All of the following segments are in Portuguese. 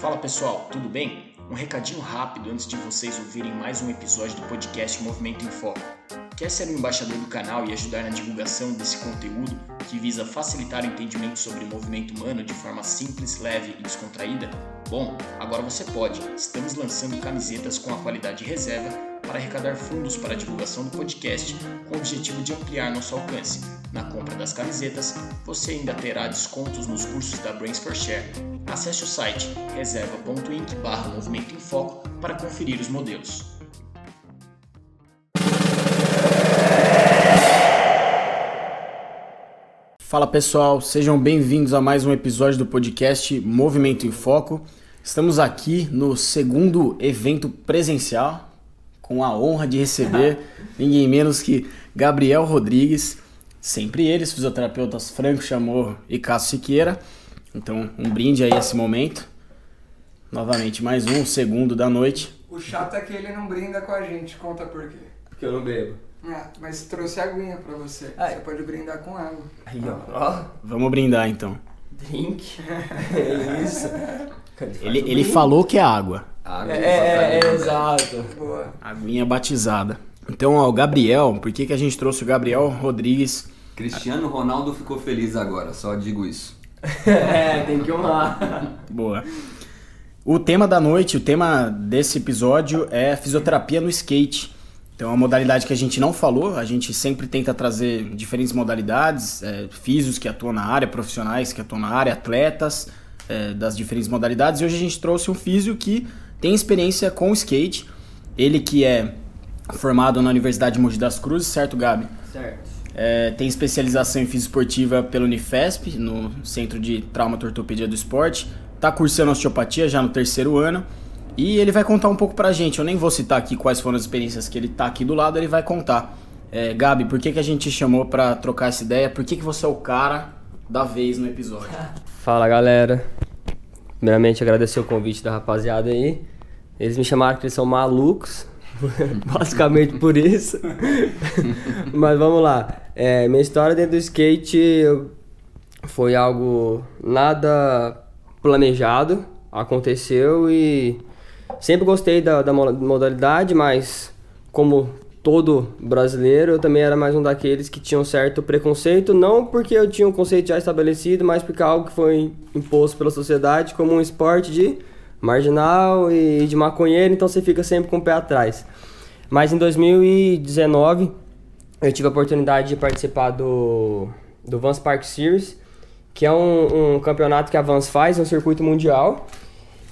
Fala pessoal, tudo bem? Um recadinho rápido antes de vocês ouvirem mais um episódio do podcast Movimento em Foco. Quer ser um embaixador do canal e ajudar na divulgação desse conteúdo que visa facilitar o entendimento sobre o movimento humano de forma simples, leve e descontraída? Bom, agora você pode. Estamos lançando camisetas com a qualidade reserva para arrecadar fundos para a divulgação do podcast com o objetivo de ampliar nosso alcance. Na compra das camisetas, você ainda terá descontos nos cursos da Brains for Share. Acesse o site reserva.inc barra Movimento em Foco para conferir os modelos. Fala pessoal, sejam bem-vindos a mais um episódio do podcast Movimento em Foco. Estamos aqui no segundo evento presencial, com a honra de receber ninguém menos que Gabriel Rodrigues, sempre eles, fisioterapeutas Franco Chamorro e Cássio Siqueira. Então, um brinde aí esse momento. Novamente, mais um segundo da noite. O chato é que ele não brinda com a gente, conta por quê. Porque eu não bebo. Ah, mas trouxe aguinha pra você. Ai. Você pode brindar com água. Aí, ó. Ó, Vamos brindar então. drink. É isso. Ele, ele falou que é água. É, é, é, exato. Boa. Aguinha batizada. Então, ó, o Gabriel, por que, que a gente trouxe o Gabriel Rodrigues? Cristiano Ronaldo ficou feliz agora, só digo isso. É, tem que honrar. Boa. O tema da noite, o tema desse episódio é fisioterapia no skate. Então, é uma modalidade que a gente não falou, a gente sempre tenta trazer diferentes modalidades, é, físios que atuam na área, profissionais que atuam na área, atletas é, das diferentes modalidades. E hoje a gente trouxe um físio que tem experiência com skate, ele que é formado na Universidade de Mogi das Cruzes, certo, Gabi? Certo. É, tem especialização em fisioesportiva pela Unifesp, no Centro de Trauma e Ortopedia do Esporte. Está cursando osteopatia já no terceiro ano. E ele vai contar um pouco pra gente. Eu nem vou citar aqui quais foram as experiências que ele tá aqui do lado, ele vai contar. É, Gabi, por que, que a gente te chamou pra trocar essa ideia? Por que, que você é o cara da vez no episódio? Fala, galera. Primeiramente, agradecer o convite da rapaziada aí. Eles me chamaram que eles são malucos. Basicamente por isso. Mas vamos lá. É, minha história dentro do skate foi algo nada planejado. Aconteceu e sempre gostei da, da mo- modalidade, mas como todo brasileiro, eu também era mais um daqueles que tinham certo preconceito, não porque eu tinha um conceito já estabelecido, mas porque é algo que foi imposto pela sociedade como um esporte de marginal e de maconheiro, então você fica sempre com o pé atrás. Mas em 2019, eu tive a oportunidade de participar do, do Vans Park Series, que é um, um campeonato que a Vans faz, é um circuito mundial.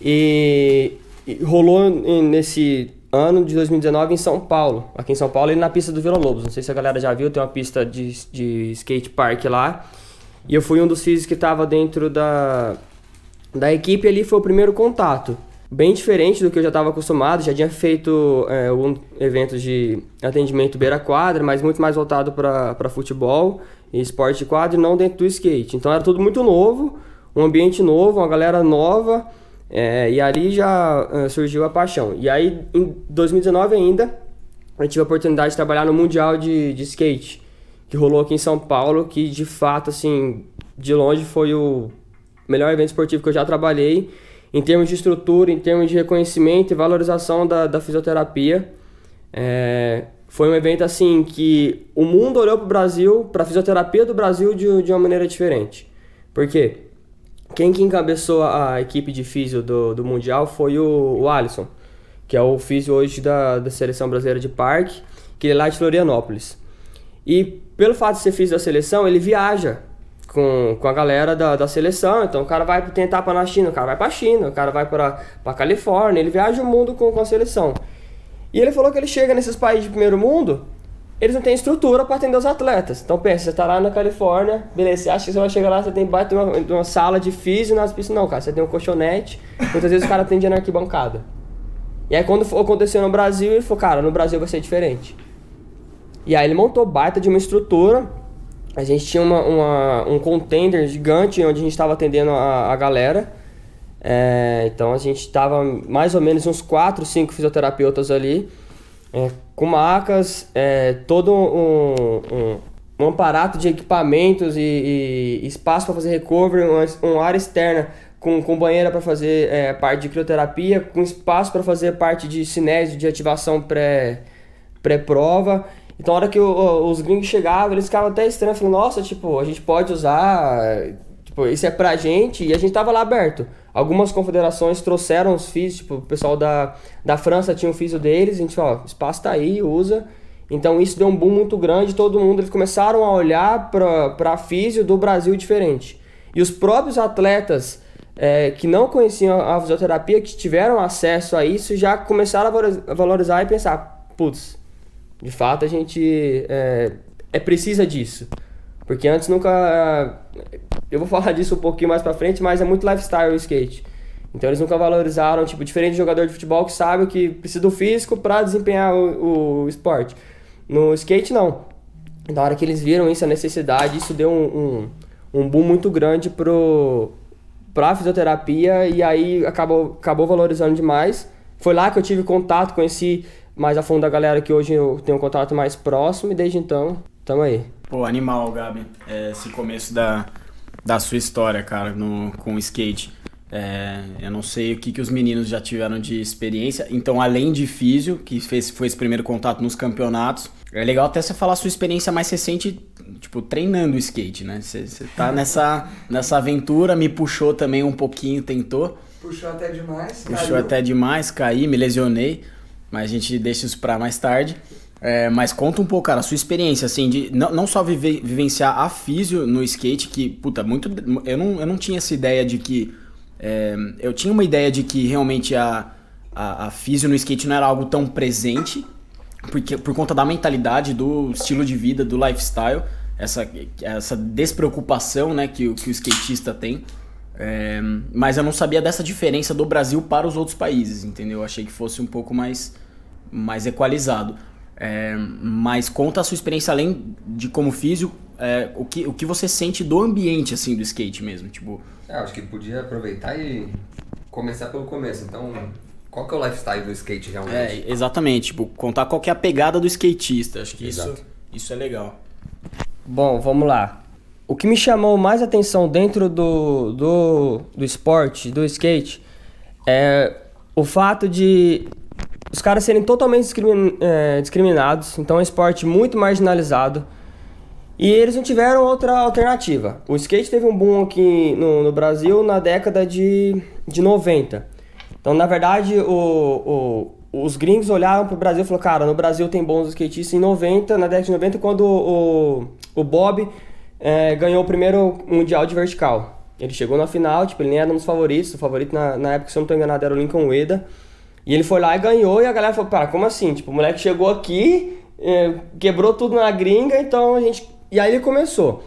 E, e rolou nesse ano de 2019 em São Paulo. Aqui em São Paulo, e na pista do Vila Lobos. Não sei se a galera já viu, tem uma pista de, de skate park lá. E eu fui um dos físicos que estava dentro da, da equipe ali, foi o primeiro contato. Bem diferente do que eu já estava acostumado, já tinha feito é, algum evento de atendimento beira-quadra, mas muito mais voltado para futebol e esporte de quadra e não dentro do skate. Então era tudo muito novo, um ambiente novo, uma galera nova, é, e ali já é, surgiu a paixão. E aí, em 2019 ainda, eu tive a oportunidade de trabalhar no Mundial de, de Skate, que rolou aqui em São Paulo, que de fato, assim, de longe foi o melhor evento esportivo que eu já trabalhei, em termos de estrutura, em termos de reconhecimento e valorização da, da fisioterapia. É, foi um evento assim que o mundo olhou para o Brasil, para a fisioterapia do Brasil de, de uma maneira diferente. Por quê? Quem que encabeçou a equipe de físio do, do Mundial foi o, o Alisson, que é o físio hoje da, da Seleção Brasileira de Parque, que ele é lá de Florianópolis. E pelo fato de ser físio da seleção, ele viaja com, com a galera da, da seleção. Então o cara vai tentar para na China, o cara vai para China, o cara vai para para Califórnia, ele viaja o mundo com, com a seleção. E ele falou que ele chega nesses países de primeiro mundo, eles não têm estrutura para atender os atletas. Então pensa, você tá lá na Califórnia, beleza, você acha que você vai chegar lá, você tem baita uma, uma sala de físio nas pistas. Não, cara, você tem um colchonete, muitas vezes o cara atende na arquibancada. E aí quando aconteceu no Brasil, ele falou, cara, no Brasil vai ser diferente. E aí ele montou baita de uma estrutura. A gente tinha uma, uma- um contender gigante onde a gente estava atendendo a, a galera. É, então a gente estava mais ou menos uns 4, 5 fisioterapeutas ali, é, com macas, é, todo um, um, um aparato de equipamentos e, e espaço para fazer recovery, uma, uma área externa com, com banheira para fazer é, parte de crioterapia, com espaço para fazer parte de cinésio, de ativação pré, pré-prova. Então, na hora que o, os gringos chegavam, eles ficavam até estranhos, falando, nossa, tipo, a gente pode usar, tipo, isso é pra gente, e a gente tava lá aberto. Algumas confederações trouxeram os físicos, tipo, o pessoal da, da França tinha um físico deles, a gente falou, ó, espaço tá aí, usa. Então isso deu um boom muito grande, todo mundo, eles começaram a olhar pra, pra físio do Brasil diferente. E os próprios atletas é, que não conheciam a fisioterapia, que tiveram acesso a isso, já começaram a valorizar e pensar, putz, de fato a gente é, é precisa disso. Porque antes nunca. Eu vou falar disso um pouquinho mais pra frente, mas é muito lifestyle o skate. Então eles nunca valorizaram, tipo, diferente de jogador de futebol que sabe que precisa do físico para desempenhar o, o, esporte. No skate, não. Na hora que eles viram isso, a necessidade, isso deu um, um, um boom muito grande pro, pra fisioterapia e aí acabou, acabou valorizando demais. Foi lá que eu tive contato, conheci mais a fundo a galera que hoje eu tenho um contato mais próximo e desde então, tamo aí. Pô, animal, Gabi, é, esse começo da, da sua história, cara, no, com o skate. É, eu não sei o que, que os meninos já tiveram de experiência. Então, além de físio, que fez, foi esse primeiro contato nos campeonatos, é legal até você falar a sua experiência mais recente, tipo, treinando skate, né? Você, você tá nessa, nessa aventura, me puxou também um pouquinho, tentou. Puxou até demais. Puxou caiu. até demais, caí, me lesionei, mas a gente deixa isso pra mais tarde. É, mas conta um pouco, cara, a sua experiência, assim, de não, não só vive, vivenciar a físio no skate, que, puta, muito. Eu não, eu não tinha essa ideia de que. É, eu tinha uma ideia de que realmente a, a, a físio no skate não era algo tão presente, porque, por conta da mentalidade, do estilo de vida, do lifestyle, essa, essa despreocupação né, que, que o skatista tem. É, mas eu não sabia dessa diferença do Brasil para os outros países, entendeu? Eu achei que fosse um pouco mais, mais equalizado. É, mas conta a sua experiência além de como físico, é, o, que, o que você sente do ambiente assim do skate mesmo, tipo. É, acho que podia aproveitar e começar pelo começo. Então, qual que é o lifestyle do skate realmente? É, exatamente, tipo, contar qual que é a pegada do skatista. Acho que Exato. isso, isso é legal. Bom, vamos lá. O que me chamou mais atenção dentro do, do, do esporte, do skate, é o fato de os caras serem totalmente discrimin, é, discriminados, então é um esporte muito marginalizado. E eles não tiveram outra alternativa. O skate teve um boom aqui no, no Brasil na década de, de 90. Então, na verdade, o, o, os gringos olharam pro Brasil e falaram, cara, no Brasil tem bons skatistas em 90, na década de 90, quando o, o Bob é, ganhou o primeiro Mundial de Vertical. Ele chegou na final, tipo, ele nem era um dos favoritos, o favorito na, na época, se eu não estou enganado, era o Lincoln Ueda. E ele foi lá e ganhou, e a galera falou, cara, como assim? Tipo, o moleque chegou aqui, é, quebrou tudo na gringa, então a gente... E aí ele começou.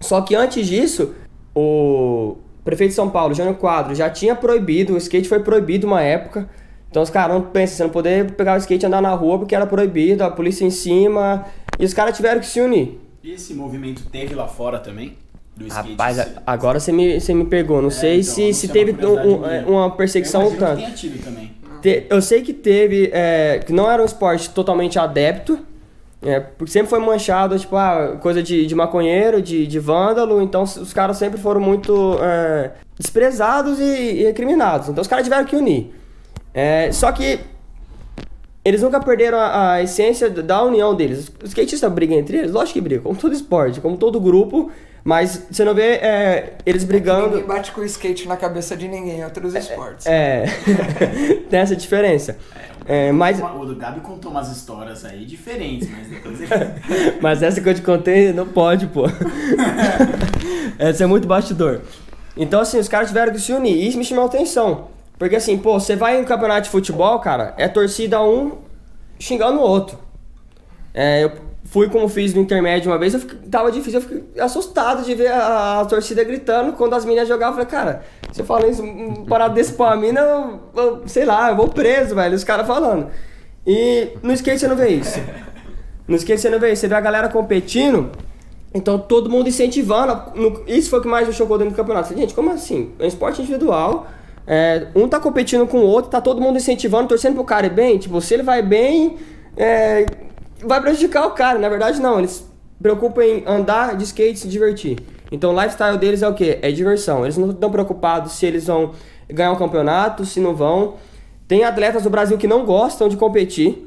Só que antes disso, o prefeito de São Paulo, Jânio Quadro, já tinha proibido, o skate foi proibido uma época. Então os caras pensam, você não poder pegar o skate e andar na rua porque era proibido, a polícia em cima, e os caras tiveram que se unir. E esse movimento teve lá fora também? Do? Rapaz, a- agora você me, você me pegou. Não É, sei então, se, se é teve um- um- uma perseguição ou tanto. que tido também. Te- eu sei que teve, é, que não era um esporte totalmente adepto, é, porque sempre foi manchado, tipo, ah, coisa de, de maconheiro, de, de vândalo, então os os caras sempre foram muito é, desprezados e, e recriminados. Então os caras tiveram que unir. É, só que eles nunca perderam a, a essência da união deles. Os skatistas brigam entre eles? Lógico que brigam, como todo esporte, como todo grupo, mas você não vê é, eles brigando. Ninguém bate com o skate na cabeça de ninguém em outros esportes. É, tem essa diferença. É, mas, O do Gabi contou umas histórias aí diferentes, mas depois ele... mas essa que eu te contei não pode, pô. essa é muito bastidor. Então, assim, os caras tiveram que se unir. E isso me chamou a atenção. Porque, assim, pô, você vai em um campeonato de futebol, cara, é torcida um xingando o outro. É, eu fui como fiz no intermédio uma vez, eu fiquei- tava difícil, eu fiquei assustado de ver a, a torcida gritando quando as meninas jogavam. Eu falei, cara, se eu falar isso, um parado desse pra mina, eu, eu- sei lá, eu vou preso, velho, os caras falando. E no skate você não vê isso. No skate você não vê isso, você vê a galera competindo, então todo mundo incentivando. No- isso foi o que mais me chocou dentro do campeonato. Falei, Gente, como assim? É um esporte individual. É, um tá competindo com o outro, tá todo mundo incentivando, torcendo pro cara ir bem. Tipo, se ele vai bem, é, vai prejudicar o cara. Na verdade, não. Eles se preocupam em andar de skate e se divertir. Então o lifestyle deles é o quê? É diversão. Eles não estão preocupados se eles vão ganhar um campeonato, se não vão. Tem atletas do Brasil que não gostam de competir.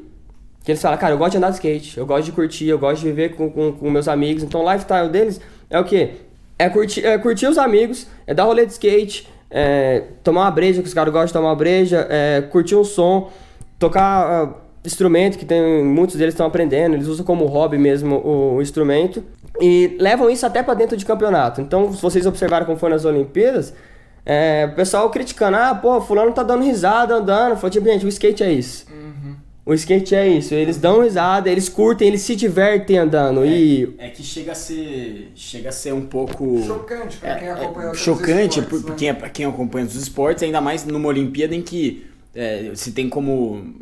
Que eles falam, cara, eu gosto de andar de skate, eu gosto de curtir, eu gosto de viver com, com, com meus amigos. Então o lifestyle deles é o quê? É curtir, é curtir os amigos, é dar rolê de skate, é tomar uma breja, que os caras gostam de tomar uma breja, é curtir um som, tocar uh, instrumento, que tem muitos deles estão aprendendo, eles usam como hobby mesmo o, o instrumento. E levam isso até para dentro de campeonato. Então, se vocês observaram como foi nas Olimpíadas, é, o pessoal criticando, ah, pô, fulano tá dando risada andando. Falei, tipo, gente, o skate é isso. Uhum. O skate é isso. Eles dão risada, eles curtem, eles se divertem andando. E É que chega a ser, chega a ser um pouco Chocante pra quem É, acompanha é chocante esportes, por- né? quem, é- pra quem acompanha os esportes, ainda mais numa Olimpíada em que é, se tem como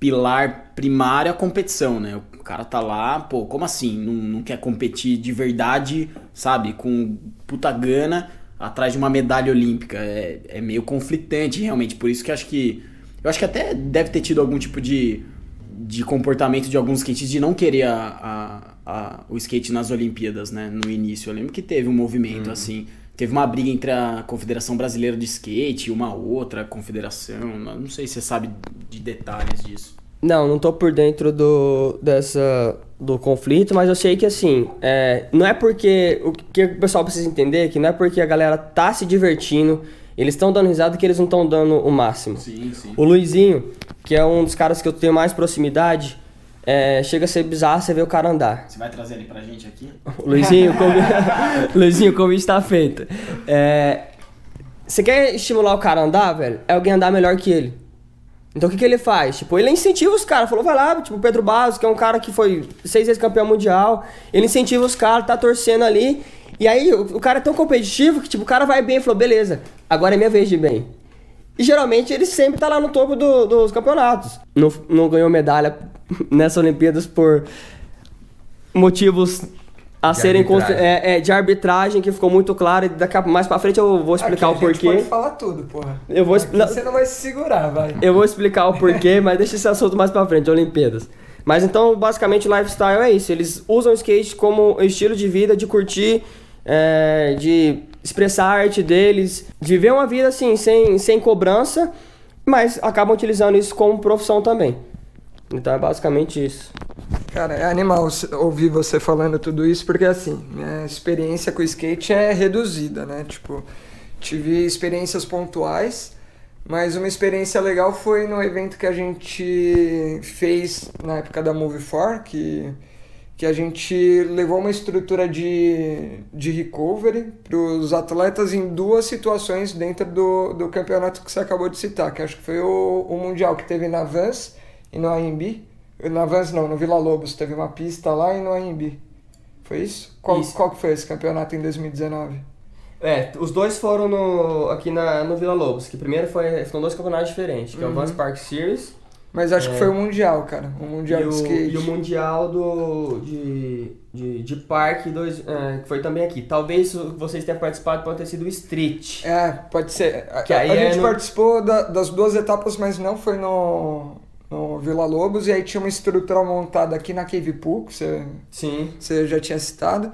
pilar primário a competição, né? O cara tá lá, pô, como assim? Não, não quer competir de verdade, sabe? Com puta gana atrás de uma medalha olímpica. É, é meio conflitante, realmente. Por isso que eu acho que. Eu acho que até deve ter tido algum tipo de, de comportamento de alguns skatistas de não querer a, a- a- o skate nas Olimpíadas, né? No início. Eu lembro que teve um movimento assim. Teve uma briga entre a Confederação Brasileira de Skate e uma outra confederação. Não sei se você sabe de detalhes disso. Não, não tô por dentro do, dessa, do conflito, mas eu sei que assim, é, não é porque. O que o pessoal precisa entender é que não é porque a galera tá se divertindo, eles estão dando risada que eles não estão dando o máximo. Sim, sim. O Luizinho, que é um dos caras que eu tenho mais proximidade, é, chega a ser bizarro você ver o cara andar. Você vai trazer ele pra gente aqui? Luizinho, o convite, Luizinho, o convite tá feito. É, você quer estimular o cara a andar, velho? É alguém andar melhor que ele. Então o que, que ele faz? Tipo, ele incentiva os caras. Falou, vai lá, tipo, o Pedro Barros, que é um cara que foi seis vezes campeão mundial. Ele incentiva os caras, tá torcendo ali. E aí o, o cara é tão competitivo que, tipo, o cara vai bem e falou, beleza, agora é minha vez de ir bem. E geralmente ele sempre tá lá no topo do- dos campeonatos. Não, não ganhou medalha nessas Olimpíadas por motivos a De serem arbitragem. é, é, de arbitragem que ficou muito claro e daqui a, mais pra frente eu vou explicar Aqui o porquê. pode falar tudo, porra. Eu vou Você não vai se segurar, vai. Eu vou explicar o porquê, mas deixa esse assunto mais pra frente, Olimpíadas. Mas então, basicamente, o lifestyle é isso. Eles usam o skate como estilo de vida, de curtir, é, de expressar a arte deles, de viver uma vida assim, sem, sem cobrança, mas acabam utilizando isso como profissão também. Então é basicamente isso. Cara, é animal ouvir você falando tudo isso, porque assim, minha experiência com o skate é reduzida, né? Tipo, tive experiências pontuais, mas uma experiência legal foi no evento que a gente fez na época da Move 4, que, que a gente levou uma estrutura de, de recovery para os atletas em duas situações dentro do, do campeonato que você acabou de citar, que acho que foi o, o Mundial que teve na Vans e no AMB. Na Vans não, no Vila Lobos teve uma pista lá e no AMB. Foi isso? Qual, Isso. qual que foi esse campeonato em 2019? É, os dois foram no, aqui na, no Vila Lobos, que primeiro foi, foram dois campeonatos diferentes, que é o Vans Park Series Mas acho É. que foi o Mundial, cara. O Mundial e de o, skate. e o Mundial do, de, de, de Parque, dois, é, que foi também aqui. Talvez vocês tenham participado, pode ter sido o Street. É, pode ser. A, Que a- a é gente no- participou da- das duas etapas, mas não foi no, no Vila Lobos. E aí tinha uma estrutura montada aqui na Cave Pool, que você, Sim. você já tinha citado.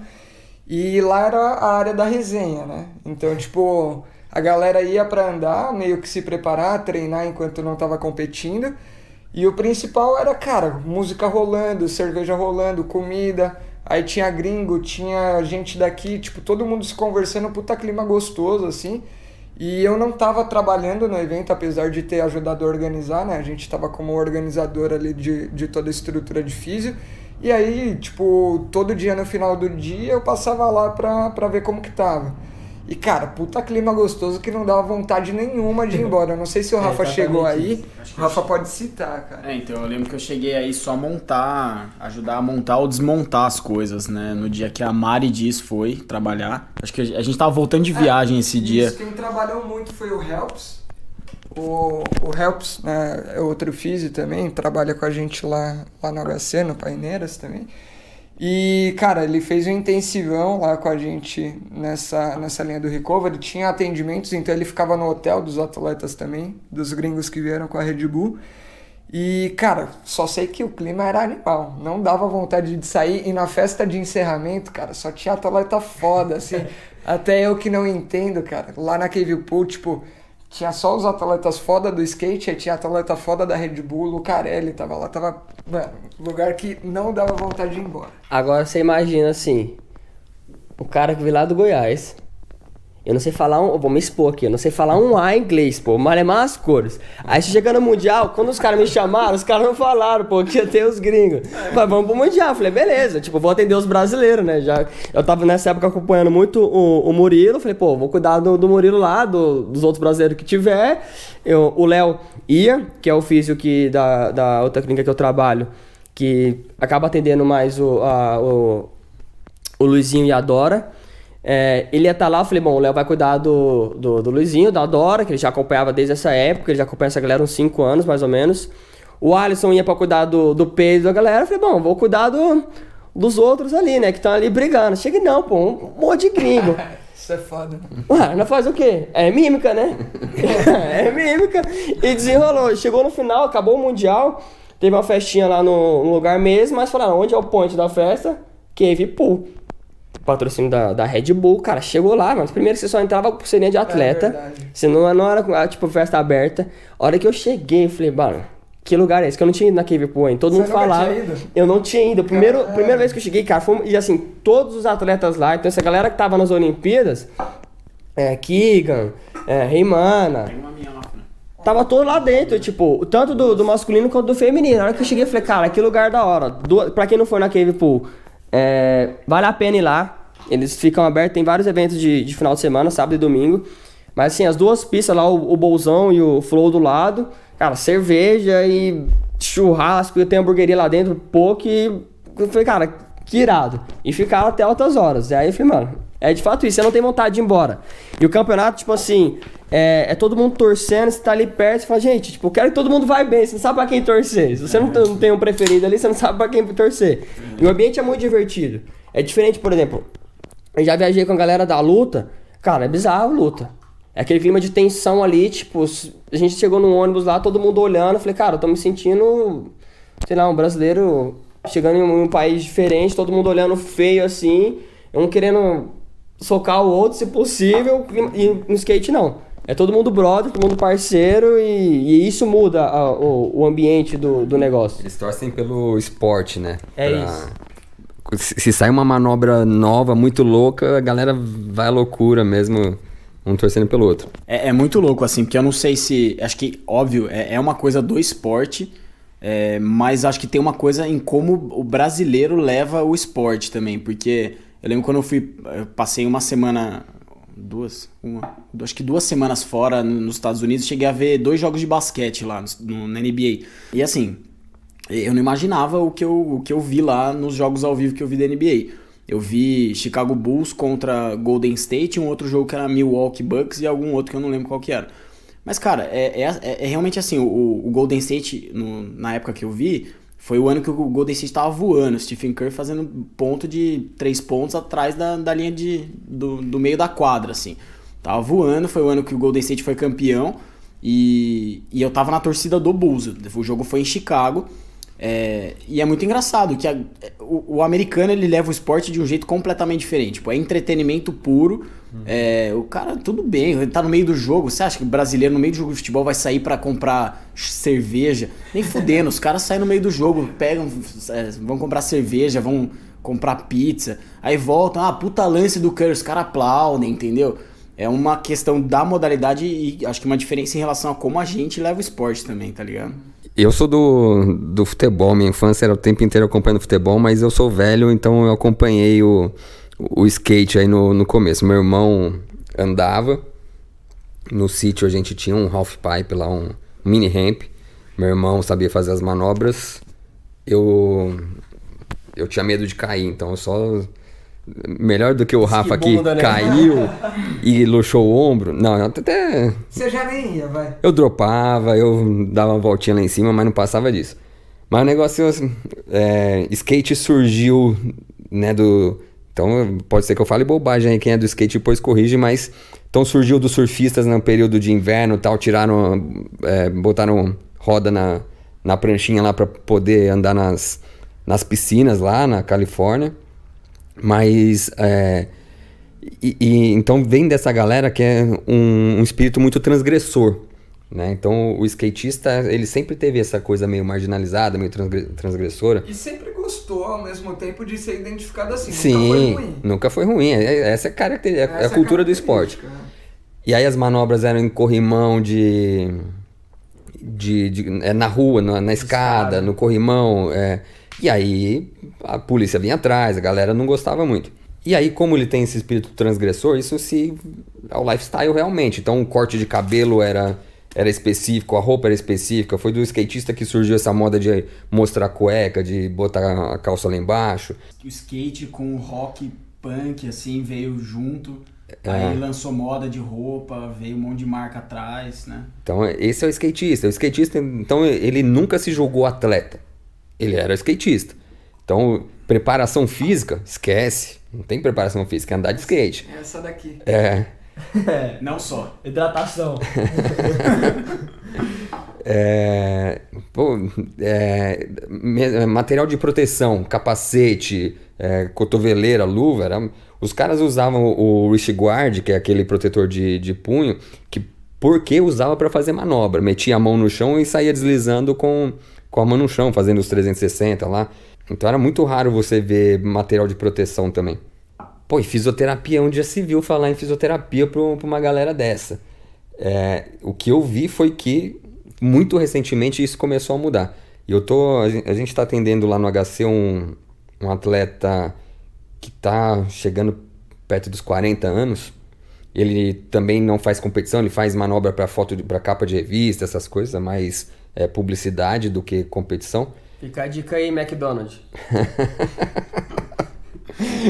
E lá era a área da resenha, né? Então, tipo, a galera ia pra andar, meio que se preparar, treinar enquanto não tava competindo. E o principal era, cara, música rolando, cerveja rolando, comida. Aí tinha gringo, tinha gente daqui, tipo, todo mundo se conversando, puta clima gostoso, assim. E eu não tava trabalhando no evento, apesar de ter ajudado a organizar, né? A gente tava como organizador ali de, de toda a estrutura de físio. E aí, tipo, todo dia no final do dia eu passava lá pra, pra ver como que tava. E, cara, puta clima gostoso que não dava vontade nenhuma de ir embora. Eu não sei se o É, Rafa exatamente chegou aí. O Rafa eu- pode citar, cara. É, então eu lembro que eu cheguei aí só montar, ajudar a montar ou desmontar as coisas, né? No dia que a Mari Diz foi trabalhar. Acho que a gente tava voltando de viagem esse dia. Isso, quem trabalhou muito foi o Helps. O, o Helps né, é outro físio também, trabalha com a gente lá, lá no HC, no Paineiras também. E, cara, ele fez um intensivão lá com a gente nessa, nessa linha do recovery. Tinha atendimentos, então ele ficava no hotel dos atletas também, dos gringos que vieram com a Red Bull. E, cara, só sei que o clima era animal. Não dava vontade de sair. E na festa de encerramento, cara, só tinha atleta foda, assim. Até eu que não entendo, cara. Lá na Cave Pool, tipo, tinha só os atletas foda do skate, tinha atleta foda da Red Bull, o Lucarelli tava lá. Tava, mano, lugar que não dava vontade de ir embora. Agora você imagina assim, o cara que veio lá do Goiás, eu não sei falar um. Vou me expor aqui. Eu não sei falar um A em inglês, pô. Malemar as cores. Aí você no Mundial, quando os caras me chamaram, os caras não falaram, pô, que ia ter os gringos. Falei, vamos pro Mundial. Falei, beleza. Tipo, vou atender os brasileiros, né? Já, eu tava nessa época acompanhando muito o, o Murilo. Falei, pô, vou cuidar do, do Murilo lá, do, dos outros brasileiros que tiver. Eu, o Léo ia, que é o físico que, da, da outra clínica que eu trabalho, que acaba atendendo mais o, a, o, o Luizinho e a Dora. É, ele ia estar tá lá, eu falei, bom, o Léo vai cuidar do, do, do, Luizinho, da Dora, que ele já acompanhava desde essa época, ele já acompanha essa galera uns 5 anos, mais ou menos. O Alisson ia para cuidar do, do Pedro da galera, eu falei, bom, vou cuidar do, dos outros ali, né, que estão ali brigando. Cheguei, não, pô, um monte de gringo. Isso é foda. Ué, não faz o quê? É mímica, né? é mímica. E desenrolou. Chegou no final, acabou o Mundial, teve uma festinha lá no, no lugar mesmo, mas falaram, onde é o point da festa? Cave Pool patrocínio da, da Red Bull, cara, chegou lá, mas primeiro você só entrava com pulseirinha de é atleta. É você não, era, ah, tipo, festa aberta. A hora que eu cheguei, eu falei, mano, que lugar é esse? Que eu não tinha ido na Cave Pool ainda. Todo você mundo falava. Eu não tinha ido. Primeiro, é. Primeira vez que eu cheguei, cara, foi, e assim, todos os atletas lá, então essa galera que tava nas Olimpíadas, é, Keegan, é, Reimana. Tem uma minha lá, né? Tava todo lá dentro, tipo, tanto do, do masculino quanto do feminino. Na hora que eu cheguei, eu falei, cara, que lugar da hora. Do, pra quem não foi na Cave Pool, é, vale a pena ir lá. Eles ficam abertos, tem vários eventos de, de final de semana, sábado e domingo. Mas assim, as duas pistas lá, o, o Bolzão e o Flow do lado, cara, cerveja e churrasco, e tem hamburgueria lá dentro, pouco e. Eu falei, cara, que irado. E ficaram até altas horas. E aí eu falei, mano, é de fato isso, você não tem vontade de ir embora. E o campeonato, tipo assim, é, é todo mundo torcendo, você tá ali perto, você fala, gente, tipo, eu quero que todo mundo vai bem, você não sabe pra quem torcer. Se você não, não tem um preferido ali, você não sabe pra quem torcer. E o ambiente é muito divertido. É diferente, por exemplo, eu já viajei com a galera da luta. Cara, é bizarro luta. É aquele clima de tensão ali, tipo, a gente chegou num ônibus lá, todo mundo olhando. Falei, cara, eu tô me sentindo, sei lá, um brasileiro chegando em um país diferente, todo mundo olhando feio assim, um querendo socar o outro se possível, e no skate não. É todo mundo brother, todo mundo parceiro e, e isso muda a, o, o ambiente do, do negócio. Eles torcem pelo esporte, né? É pra... isso se sai uma manobra nova, muito louca, a galera vai à loucura mesmo, um torcendo pelo outro. É, é muito louco, assim, porque eu não sei se. Acho que, óbvio, é, é uma coisa do esporte, é, mas acho que tem uma coisa em como o brasileiro leva o esporte também, porque eu lembro quando eu fui. Eu passei uma semana. Duas? Uma. Acho que duas semanas fora nos Estados Unidos, cheguei a ver dois jogos de basquete lá no, na NBA. E assim, eu não imaginava o que eu, o que eu vi lá nos jogos ao vivo que eu vi da NBA. Eu vi Chicago Bulls contra Golden State, um outro jogo que era Milwaukee Bucks e algum outro que eu não lembro qual que era. Mas, cara, é, é, é realmente assim, o, o Golden State, no, na época que eu vi, foi o ano que o Golden State estava voando, Stephen Curry fazendo ponto de três pontos atrás da, da linha de, do, do meio da quadra, assim. Tava voando, foi o ano que o Golden State foi campeão e, e eu tava na torcida do Bulls. O jogo foi em Chicago é, e é muito engraçado que a, o, o, americano ele leva o esporte de um jeito completamente diferente. Tipo, é entretenimento puro. Uhum. É, o cara, tudo bem, ele tá no meio do jogo. Você acha que o brasileiro no meio do jogo de futebol vai sair para comprar cerveja? Nem fudendo, os caras saem no meio do jogo, pegam, é, vão comprar cerveja, vão comprar pizza, aí voltam, ah, puta lance do Curry, os caras aplaudem, entendeu? É uma questão da modalidade e acho que uma diferença em relação a como a gente leva o esporte também, tá ligado? Eu sou do, do futebol, minha infância era o tempo inteiro acompanhando futebol, mas eu sou velho, então eu acompanhei o, o skate aí no, no começo. Meu irmão andava, no sítio a gente tinha um half pipe lá, um mini ramp. Meu irmão sabia fazer as manobras. Eu eu tinha medo de cair, então eu só melhor do que o Rafa aqui né? caiu e luxou o ombro. Não, até. Você já nem ia, vai. Eu dropava, eu dava uma voltinha lá em cima, mas não passava disso. Mas o negócio. É, skate surgiu, né, do. Então pode ser que eu fale bobagem aí, quem é do skate depois corrige, mas. Então surgiu dos surfistas no período de inverno tal, tiraram. É, botaram roda na, na pranchinha lá para poder andar nas, nas piscinas lá na Califórnia. Mas é, e, e, então vem dessa galera que é um, um espírito muito transgressor. Né? Então o skatista ele sempre teve essa coisa meio marginalizada, meio transgressora. E sempre gostou ao mesmo tempo de ser identificado assim. Sim, nunca foi ruim. Nunca foi ruim. É, essa é, característica, é a cultura do esporte. E aí as manobras eram em corrimão de. de, de é, na rua, na, na escada, escada, no corrimão. É, e aí a polícia vinha atrás, a galera não gostava muito. E aí, como ele tem esse espírito transgressor, isso se. é o lifestyle realmente. Então o corte de cabelo era era específico, a roupa era específica. Foi do skatista que surgiu essa moda de mostrar cueca, de botar a calça lá embaixo. O skate com o rock punk, assim, veio junto. É. Aí lançou moda de roupa, veio um monte de marca atrás, né? Então, esse é o skatista. O skatista, então, ele nunca se julgou atleta. Ele era skatista. Então, preparação física, esquece. Não tem preparação física, é andar de skate. Essa daqui. É. É. Não só. Hidratação. é, pô, é, material de proteção, capacete, é, cotoveleira, luva. Era, os caras usavam o wrist guard, que é aquele protetor de, de punho, que porque usava para fazer manobra. Metia a mão no chão e saía deslizando com, com a mão no chão, fazendo os 360 lá. Então era muito raro você ver material de proteção também. Pô, e fisioterapia, onde já se viu falar em fisioterapia para uma galera dessa? É, o que eu vi foi que, muito recentemente, isso começou a mudar. E eu tô. A gente está atendendo lá no HC um, um atleta que está chegando perto dos 40 anos. Ele também não faz competição, ele faz manobra para foto, para capa de revista, essas coisas, mais é, publicidade do que competição. Fica a dica aí, McDonald's.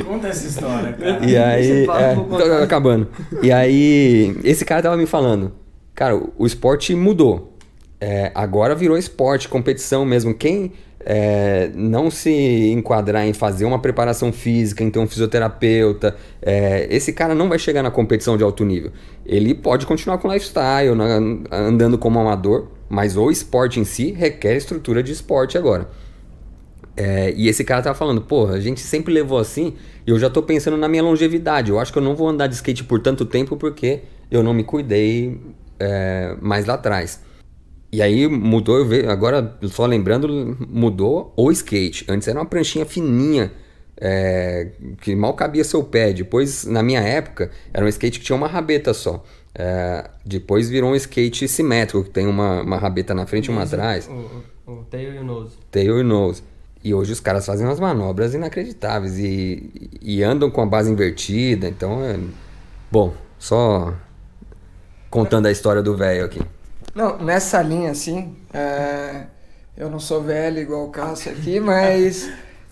Conta essa história, cara. E aí. É, acabando. E aí, esse cara tava me falando, cara, o esporte mudou. É, agora virou esporte, competição mesmo. Quem é, não se enquadrar em fazer uma preparação física, então um fisioterapeuta, é, esse cara não vai chegar na competição de alto nível. Ele pode continuar com lifestyle, andando como amador, mas o esporte em si requer estrutura de esporte agora. É, e esse cara tava falando, porra, a gente sempre levou assim e eu já tô pensando na minha longevidade. Eu acho que eu não vou andar de skate por tanto tempo porque eu não me cuidei é, mais lá atrás. E aí mudou, eu agora só lembrando, mudou o skate. Antes era uma pranchinha fininha, é, que mal cabia seu pé. Depois, na minha época, era um skate que tinha uma rabeta só. É, depois virou um skate simétrico, que tem uma, uma rabeta na frente e uma atrás. O, o, o tail e o nose. Tail e nose. E hoje os caras fazem umas manobras inacreditáveis e, e andam com a base invertida. Então, é... bom, só contando a história do velho aqui. Não, nessa linha, assim, é... eu não sou velho igual o Cássio aqui, mas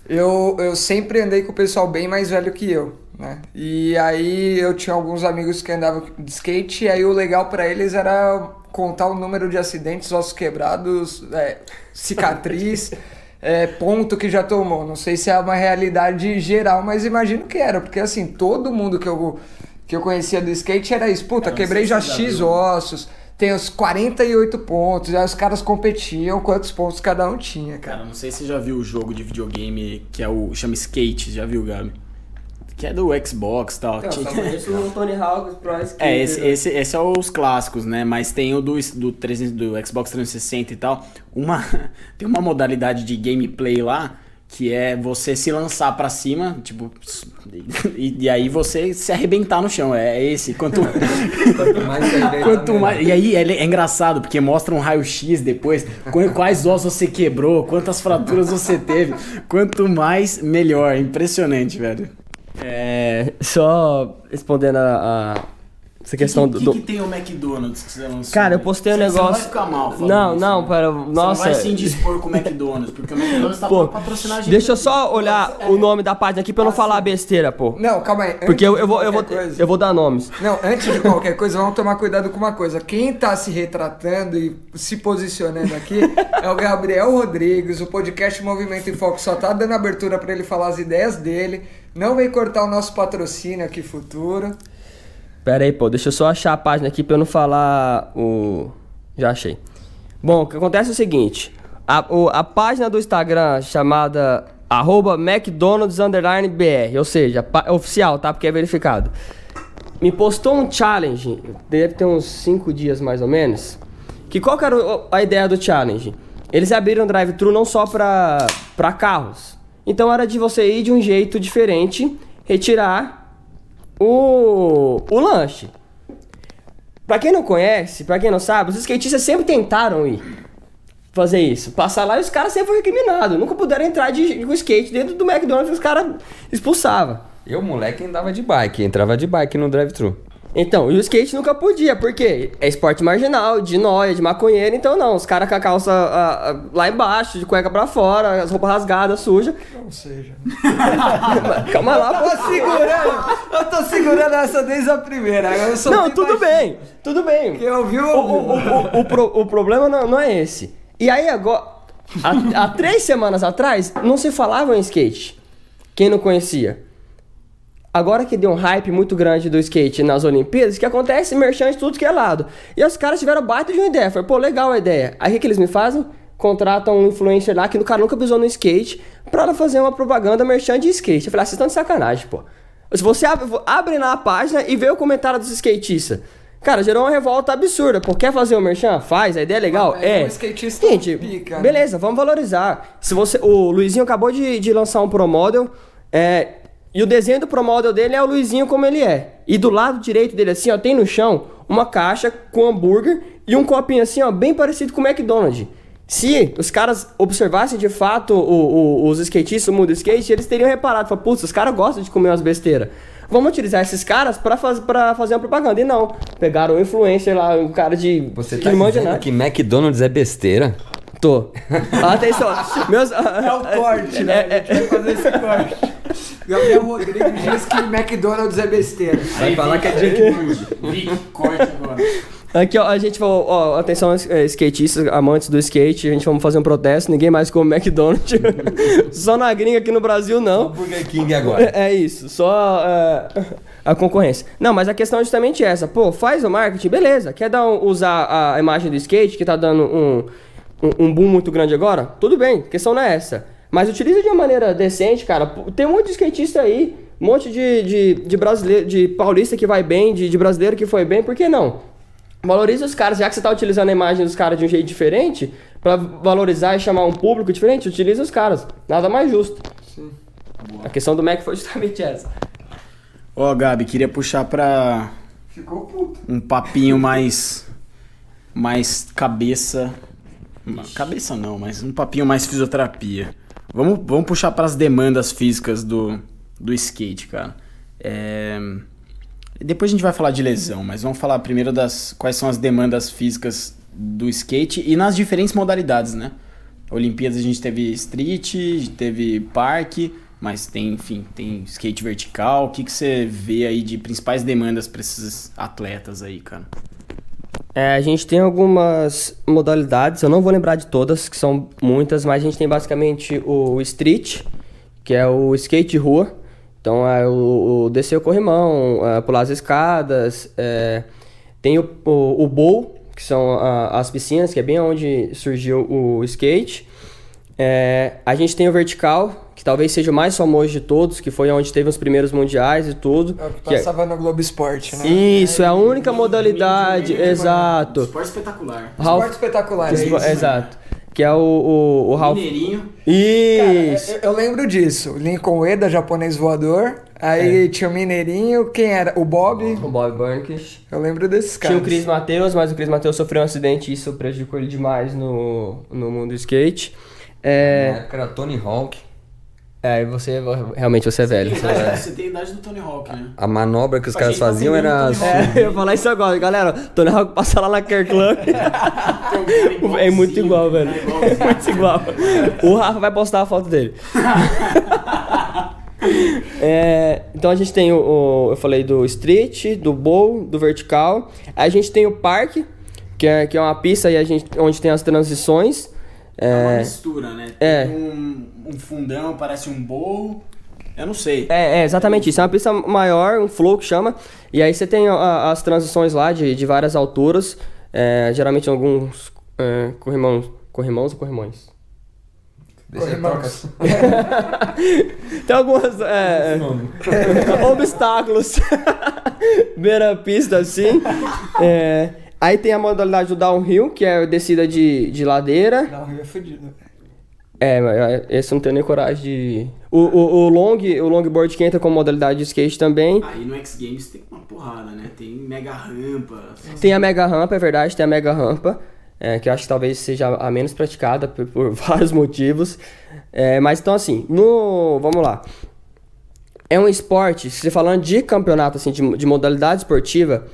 eu, eu sempre andei com o pessoal bem mais velho que eu, né? E aí eu tinha alguns amigos que andavam de skate, e aí o legal para eles era contar o número de acidentes, ossos quebrados, é, cicatriz. é, ponto que já tomou. Não sei se é uma realidade geral, mas imagino que era, porque assim, todo mundo que eu, que eu conhecia do skate era isso. Puta, quebrei já X ossos, tem os 48 pontos, aí os caras competiam quantos pontos cada um tinha, cara. Cara, não sei se você já viu o jogo de videogame que é o chama Skate, já viu, Gabi? que é do Xbox e tal. Não, só conheço o Tony Hawk Pro Skater. É, esse, esse, esse é os clássicos, né? Mas tem o do, do, 300, do Xbox 360 e tal. Uma, tem uma modalidade de gameplay lá que é você se lançar para cima, tipo, e, e, aí você se arrebentar no chão. É esse. Quanto, quanto mais quanto mais E aí é, é, engraçado, porque mostra um raio-x depois, quais ossos você quebrou, quantas fraturas você teve. Quanto mais, melhor. Impressionante, velho. É, só respondendo a, a essa questão que, do. O que, que, tem o McDonald's que você lançou? Cara, eu postei um negócio. Você não vai ficar mal falando Não, isso, não, né? para. Nossa. Você não vai se indispor com o McDonald's, porque o McDonald's tá pô, patrocinar a gente. Deixa eu só olhar é. o nome da página aqui pra eu não falar besteira, pô. Não, calma aí. Porque eu, eu, vou, eu, vou, coisa, eu vou dar nomes. Não, antes de qualquer coisa, vamos tomar cuidado com uma coisa. Quem tá se retratando e se posicionando aqui é o Gabriel Rodrigues. O podcast Movimento em Foco só tá dando abertura para ele falar as ideias dele. Não vem cortar o nosso patrocínio aqui futuro. Pera aí, pô, deixa eu só achar a página aqui pra eu não falar o. Já achei. Bom, o que acontece é o seguinte: A, o- a página do Instagram chamada arroba McDonald's BR, ou seja, pa- oficial, tá? Porque é verificado. Me postou um challenge, deve ter uns 5 dias mais ou menos. Que qual que era a ideia do challenge? Eles abriram drive-thru não só pra carros. Então era de você ir de um jeito diferente, retirar o, o lanche. Pra quem não conhece, pra quem não sabe, os skatistas sempre tentaram ir fazer isso. Passar lá e os caras sempre foram recriminados. Nunca puderam entrar de, com skate dentro do McDonald's os caras expulsavam. Eu, moleque, andava de bike, entrava de bike no drive-thru. Então, e o skate nunca podia, porque é esporte marginal, de noia, de maconheiro, então não, os caras com a calça ah, ah, lá embaixo, de cueca pra fora, as roupas rasgadas, sujas. Ou seja. Calma lá, Eu pô. tô segurando, eu tô segurando essa desde a primeira. Eu sou Não, tudo baixinho. bem, tudo bem. Quem ouviu, O, o, ouviu. o, o, pro- o problema não, não é esse. E aí agora, há três semanas atrás, não se falava em skate. Quem não conhecia. Agora que deu um hype muito grande do skate nas Olimpíadas, que acontece merchan de tudo que é lado. E os caras tiveram baita de uma ideia. Foi, pô, legal a ideia. Aí o que, eles me fazem? Contratam um influencer lá que o cara nunca pisou no skate pra fazer uma propaganda merchan de skate. Eu falei, ah, vocês estão de sacanagem, pô. Se você abre, abre na página e vê o comentário dos skatistas. Cara, gerou uma revolta absurda. Pô, quer fazer o merchan? Faz, a ideia é legal. Mas é. é um skatista Gente, pica, né? beleza, vamos valorizar. Se você, o Luizinho acabou de, de lançar um Pro Model, é, e o desenho do Pro Model dele é o Luizinho como ele é. E do lado direito dele, assim, ó, tem no chão uma caixa com hambúrguer e um copinho assim, ó, bem parecido com o McDonald's. Se os caras observassem de fato o- o- os skatistas, o mundo do skate, eles teriam reparado, falado, putz, os caras gostam de comer umas besteiras. Vamos utilizar esses caras pra, faz, pra fazer uma propaganda. E não, pegaram um influencer lá, um cara de... Você que tá manja dizendo que McDonald's é besteira? Tô. Atenção. Meus, É o corte, né? É, A gente vai fazer esse corte. Gabriel Rodrigues diz que McDonald's é besteira. Vai falar que é junk food. Vi, corte agora. Aqui, ó, a gente falou, ó, atenção, é, skatistas, amantes do skate, a gente vamos fazer um protesto, ninguém mais come McDonald's. só na gringa aqui no Brasil, não. Burger King agora. É, é isso, só é, a concorrência. Não, mas a questão é justamente essa. Pô, faz o marketing, beleza. Quer dar um- usar a imagem do skate, que tá dando um, um, um boom muito grande agora? Tudo bem, a questão não é essa. Mas utiliza de uma maneira decente, cara. Tem um monte de skatista aí, um monte de, de, de brasileiro, de paulista que vai bem, de, de brasileiro que foi bem, por que não? Valoriza os caras, já que você tá utilizando a imagem dos caras de um jeito diferente, pra valorizar e chamar um público diferente, utiliza os caras. Nada mais justo. A questão do Mac foi justamente essa. Ó, Gabi, queria puxar pra Ficou puto. um papinho mais. mais cabeça. Cabeça não, mas um papinho mais fisioterapia. Vamos, vamos puxar pras demandas físicas do, do skate, cara. É, Depois a gente vai falar de lesão, mas vamos falar primeiro das quais são as demandas físicas do skate e nas diferentes modalidades, né? Olimpíadas a gente teve street, teve parque, mas tem, enfim, tem skate vertical. O que, que você vê aí de principais demandas para esses atletas aí, cara? É, a gente tem algumas modalidades, eu não vou lembrar de todas, que são muitas, mas a gente tem basicamente o street, que é o skate de rua. Então é o, o descer o corrimão, é, pular as escadas. é, tem o, o, o bowl, que são a- as piscinas, que é bem onde surgiu o skate. É, a gente tem o vertical, que talvez seja o mais famoso de todos, que foi onde teve os primeiros mundiais e tudo. É o que que é- passava no Globo Esporte, né? Isso, é a única modalidade, exato. Esporte espetacular. Esporte espetacular. é Espo- isso. Exato. Que é o, o, o Ralph. Mineirinho. Isso. Eu, eu lembro disso. Lincoln Ueda, japonês voador. Aí tinha o Mineirinho, quem era? O Bob. O Bob Burnkish. Eu lembro desses caras. Tinha o Chris Mateus, mas o Chris Mateus sofreu um acidente e isso prejudicou ele demais no, no mundo do skate. Na É, época era Tony Hawk. é, você realmente você é velho. Você é. Você tem a idade do Tony Hawk, né? A manobra que os A caras tá faziam era. assim, É, eu ia falar isso agora, galera. Tony Hawk passa lá na Club. é muito igual, velho. É muito igual. O Rafa vai postar a foto dele. É, então a gente tem o, o- Eu falei do street, do bowl, do vertical. Aí a gente tem o parque, que é, que é uma pista aí a gente, onde tem as transições. É uma É, mistura, né? é. Tem um, um fundão, parece um bowl. Eu não sei. É, é, exatamente isso. É uma pista maior, um flow que chama. E aí você tem a- as transições lá de, de várias alturas. é, geralmente alguns é, corrimãos. Corrimãos ou corrimões? Corrimãos. Tem alguns é, obstáculos beira pista assim. É, aí tem a modalidade do downhill, que é descida de, de ladeira. Não, é fudido. É, mas esse eu não tenho nem coragem de. O, o, o, long, o longboard que entra com modalidade de skate também. Aí no X Games tem uma porrada, né? Tem mega rampa. Tem a mega rampa, é verdade, tem a mega rampa. É, que eu acho que talvez seja a menos praticada por, por vários motivos. É, mas então assim, no. Vamos lá. É um esporte, se você falando de campeonato, assim, de, de modalidade esportiva,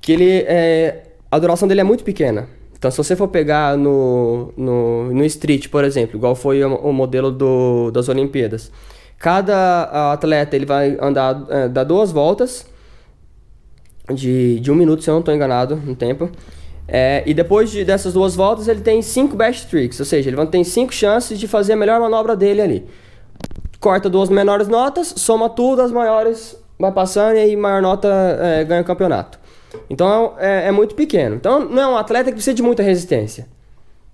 que ele. É, a duração dele é muito pequena. Então, se você for pegar no, no, no street, por exemplo, igual foi o, o modelo do, das Olimpíadas, cada atleta ele vai andar, é, dar duas voltas de, de um minuto, se eu não estou enganado no tempo. É, e depois de, dessas duas voltas, ele tem cinco best tricks, ou seja, ele ter cinco chances de fazer a melhor manobra dele ali. Corta duas menores notas, soma tudo, as maiores vai passando e aí maior nota é, ganha o campeonato. Então é, é, muito pequeno. Então não é um atleta que precisa de muita resistência.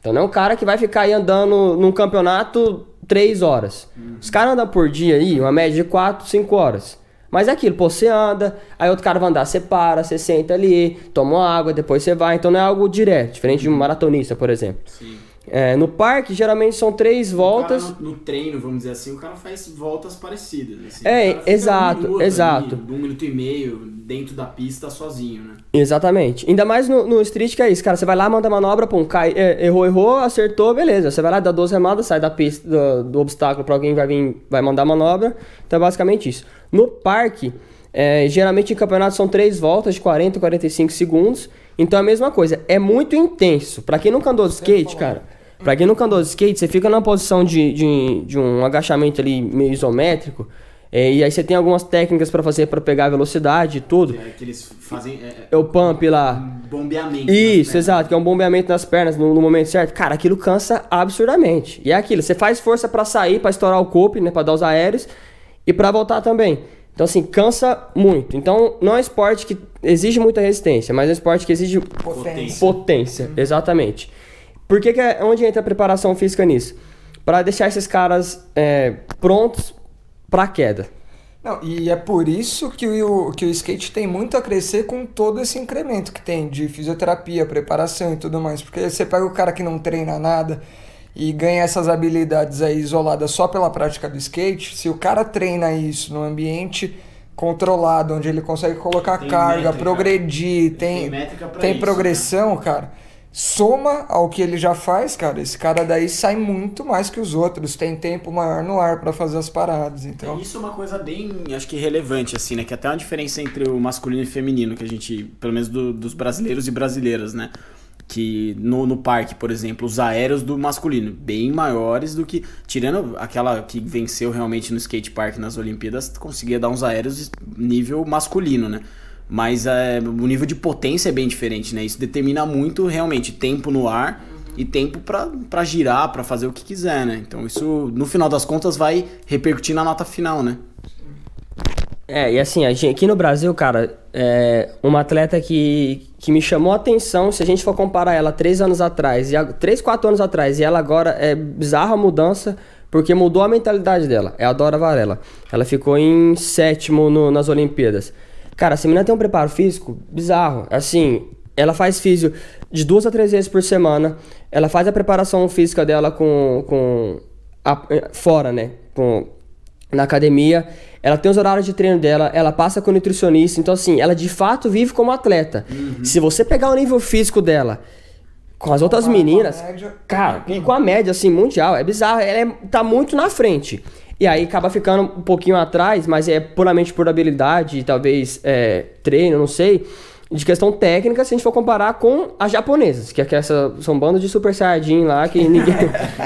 Então não é um cara que vai ficar aí andando num campeonato 3 horas. Uhum. Os caras andam por dia aí, uma média de 4, 5 horas. Mas é aquilo, pô, você anda, aí outro cara vai andar, você para, você senta ali, toma água, depois você vai. Então não é algo direto, diferente de um maratonista, por exemplo. Sim. É, no parque, geralmente são três voltas. No, no, treino, vamos dizer assim, o cara faz voltas parecidas. Assim. É, exato, um exato. Ali, um minuto e meio dentro da pista sozinho, né? Exatamente. Ainda mais no, no street que é isso, cara. Você vai lá, manda manobra, pum, cai, é, errou, errou, acertou, beleza. Você vai lá, dá 12 remadas, sai da pista do, do obstáculo pra alguém vai vir, vai mandar manobra. Então é basicamente isso. No parque, é, geralmente em campeonato são três voltas de 40, 45 segundos. Então é a mesma coisa. É muito intenso. Pra quem nunca andou de skate, cara Pra quem nunca andou de skate, você fica numa posição de, de, de um agachamento ali meio isométrico. É, e aí você tem algumas técnicas para fazer para pegar a velocidade e tudo. É que eles fazem. É, é o pump lá. Um bombeamento. Isso, exato, que é um bombeamento nas pernas no, no, momento certo. Cara, aquilo cansa absurdamente. E é aquilo, você faz força para sair, para estourar o corpo, né, para dar os aéreos e para voltar também. Então, assim, cansa muito. Então, não é um esporte que exige muita resistência, mas é um esporte que exige potência. potência. Uhum. Exatamente. Por que, que é onde entra a preparação física nisso? Para deixar esses caras é, prontos para a queda. Não, e é por isso que o, que o skate tem muito a crescer com todo esse incremento que tem de fisioterapia, preparação e tudo mais. Porque você pega o cara que não treina nada e ganha essas habilidades aí isoladas só pela prática do skate, se o cara treina isso no ambiente controlado, onde ele consegue colocar tem carga, métrica, progredir, tem, tem, tem isso, progressão, né? cara soma ao que ele já faz, cara, esse cara daí sai muito mais que os outros, tem tempo maior no ar para fazer as paradas, então. Isso é uma coisa bem, acho que relevante assim, né, que até uma diferença entre o masculino e feminino que a gente, pelo menos do, dos brasileiros e brasileiras, né? Que no, no parque, por exemplo, os aéreos do masculino, bem maiores do que. Tirando aquela que venceu realmente no skate park nas Olimpíadas, conseguia dar uns aéreos nível masculino, né? Mas é, o nível de potência é bem diferente, né? Isso determina muito realmente tempo no ar e tempo para girar, para fazer o que quiser, né? Então isso, no final das contas, vai repercutir na nota final, né? É, e assim, gente, aqui no Brasil, cara, é uma atleta que, que me chamou a atenção, se a gente for comparar ela três anos atrás, e a, três, quatro anos atrás, e ela agora é bizarra a mudança, porque mudou a mentalidade dela, é a Dora Varela. Ela ficou em sétimo no, nas Olimpíadas. Cara, essa menina tem um preparo físico bizarro. Assim, ela faz físio de duas a três vezes por semana. Ela faz a preparação física dela com. com a, eh, fora, né? Com, na academia. Ela tem os horários de treino dela, ela passa com nutricionista. Então, assim, ela de fato vive como atleta. Uhum. Se você pegar o nível físico dela com as outras meninas, cara, e com a média, assim, mundial, é bizarro. Ela é, tá muito na frente. E aí acaba ficando um pouquinho atrás, mas é puramente por habilidade, talvez é, treino, não sei. De questão técnica, se a gente for comparar com as japonesas, que, é que essa, são bandas de super saiyajin lá, que ninguém,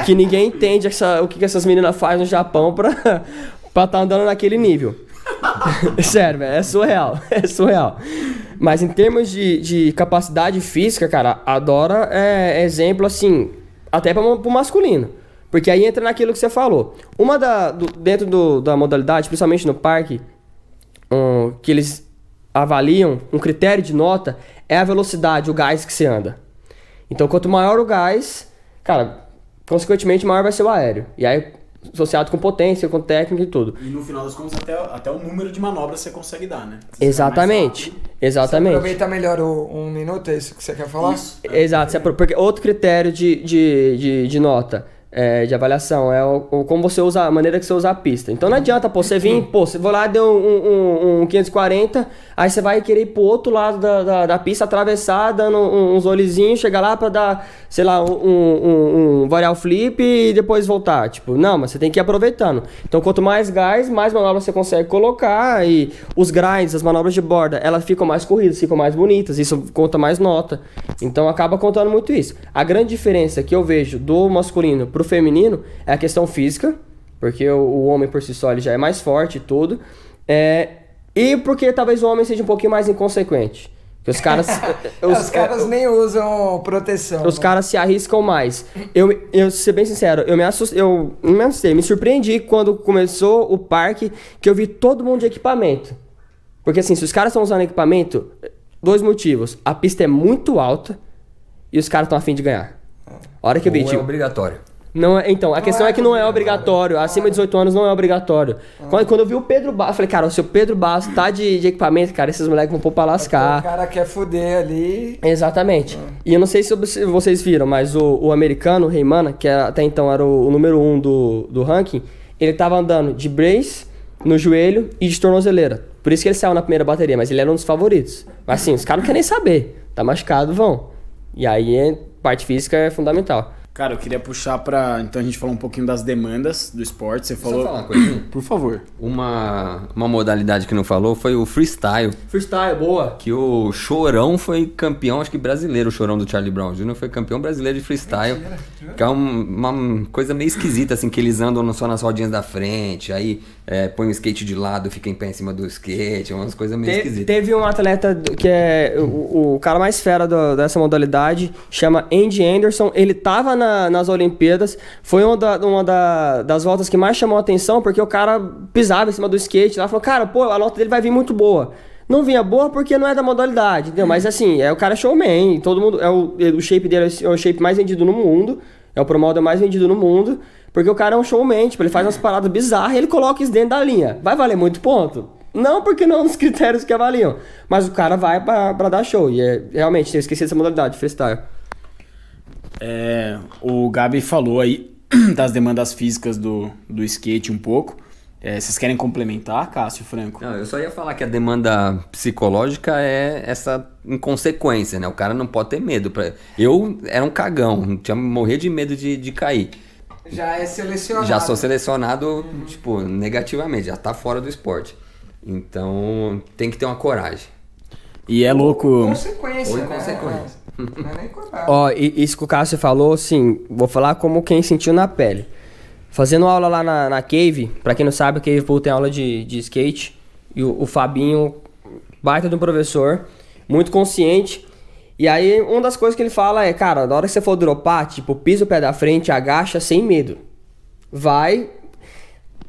que ninguém entende essa, o que, que essas meninas fazem no Japão pra estar tá andando naquele nível. Sério, é surreal, é surreal. Mas em termos de, de capacidade física, cara, a Dora é exemplo, assim, até pra, pro masculino. Porque aí entra naquilo que você falou. Uma da. Do, dentro do, da modalidade, principalmente no parque, um, que eles avaliam, um critério de nota, é a velocidade, o gás que você anda. Então, quanto maior o gás, cara, consequentemente maior vai ser o aéreo. E aí, associado com potência, com técnica e tudo. E no final das contas, até, até o número de manobras você consegue dar, né? Você Exatamente. rápido. Você Exatamente. aproveita melhor o um minuto, é isso que você quer falar? Isso. Exato, apro- porque outro critério de, de, de, de nota, é, de avaliação, é o, o como você usa, a maneira que você usa a pista. Então não adianta, pô, você vir, pô, você vai lá, deu um, um, um 540, aí você vai querer ir pro outro lado da, da, da pista, atravessar, dando uns olhezinhos, chegar lá pra dar, sei lá, um, um, um varial flip e depois voltar. Tipo, não, mas você tem que ir aproveitando. Então quanto mais gás, mais manobras você consegue colocar e os grinds, as manobras de borda, elas ficam mais corridas, ficam mais bonitas, isso conta mais nota. Então acaba contando muito isso. A grande diferença que eu vejo do masculino pro feminino é a questão física, porque o, o homem por si só ele já é mais forte e tudo. É, e porque talvez o homem seja um pouquinho mais inconsequente. Que os caras. Os, caras nem usam proteção. Os né? caras se arriscam mais. Eu, eu ser bem sincero, eu me assustei, eu não me assustei, me surpreendi quando começou o parque que eu vi todo mundo de equipamento. Porque assim, se os caras estão usando equipamento, dois motivos. A pista é muito alta e os caras estão afim de ganhar. A hora que eu vi, é tipo, obrigatório. Não é, então, a questão é é que não é obrigatório. Acima de 18 anos não é obrigatório. Quando, quando eu vi o Pedro Bastos, eu falei, cara, o Pedro Bastos tá de, de equipamento, cara, esses moleques vão pôr pra O lascar. cara quer fuder ali. Exatamente. E eu não sei se vocês viram, mas o, o americano, o Reimana, que até então era o, o número um do, do ranking, ele tava andando de brace no joelho e de tornozeleira. Por isso que ele saiu na primeira bateria, mas ele era um dos favoritos. Mas assim, os caras não querem nem saber. Tá machucado, vão. E aí, é- parte física é fundamental. Cara, eu queria puxar pra. Então a gente falou um pouquinho das demandas do esporte. Você Só falou. falar uma coisinha. Por favor. Uma, uma modalidade que não falou foi o freestyle. Freestyle, boa. Que o Chorão foi campeão, acho que brasileiro, o Chorão do Charlie Brown Jr. foi campeão brasileiro de freestyle. Que é um- uma coisa meio esquisita, assim, que eles andam só nas rodinhas da frente, aí é, põe o skate de lado, fica em pé em cima do skate, umas coisas meio Te- esquisitas. teve um atleta que é o, o cara mais fera do- dessa modalidade, chama Andy Anderson. Ele tava na- nas Olimpíadas, foi uma, da- uma da- das voltas que mais chamou a atenção, porque o cara pisava em cima do skate lá, falou, cara, pô, a nota dele vai vir muito boa. Não vinha boa porque não é da modalidade, entendeu? Mas assim, é o cara showman, todo mundo, é o, o shape dele é o shape mais vendido no mundo, é o pro model mais vendido no mundo, porque o cara é um showman, tipo, ele faz umas paradas bizarras e ele coloca isso dentro da linha. Vai valer muito ponto? Não, porque não nos critérios que avaliam. Mas o cara vai pra, pra dar show. E é, realmente, eu esqueci dessa modalidade, freestyle. É, o Gabi falou aí das demandas físicas do, do skate um pouco. É, vocês querem complementar, Cássio Franco? Não, eu só ia falar que a demanda psicológica é essa inconsequência, né? O cara não pode ter medo. Pra... Eu era um cagão, tinha morrer de medo de, de cair. Já é selecionado. Já sou selecionado, tipo, negativamente, já tá fora do esporte. Então tem que ter uma coragem. E é louco. Consequência, Ou né? inconsequência. Não é nem coragem. Ó, isso que o Cássio falou, assim, vou falar como quem sentiu na pele. Fazendo aula lá na, na Cave, pra quem não sabe, a Cave Pool tem aula de, de skate. E o, o Fabinho, baita de um professor, muito consciente. E aí, uma das coisas que ele fala é, cara, na hora que você for dropar, tipo, pisa o pé da frente, agacha sem medo. Vai.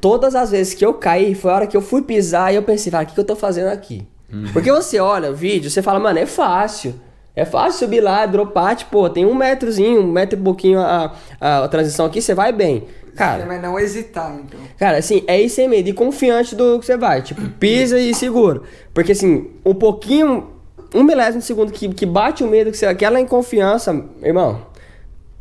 Todas as vezes que eu caí, foi a hora que eu fui pisar e eu pensei, cara, o que, que eu tô fazendo aqui? Porque você olha o vídeo, você fala, mano, é fácil. É fácil subir lá, dropar, tipo, tem um metrozinho, um metro e pouquinho a, a, a transição aqui, você vai bem. Cara, Mas não hesitar, então. Cara, assim, é ir sem medo e confiante do que você vai. Tipo, pisa e segura. Porque, assim, um pouquinho, um milésimo de segundo que, que bate o medo, que você, aquela inconfiança, irmão,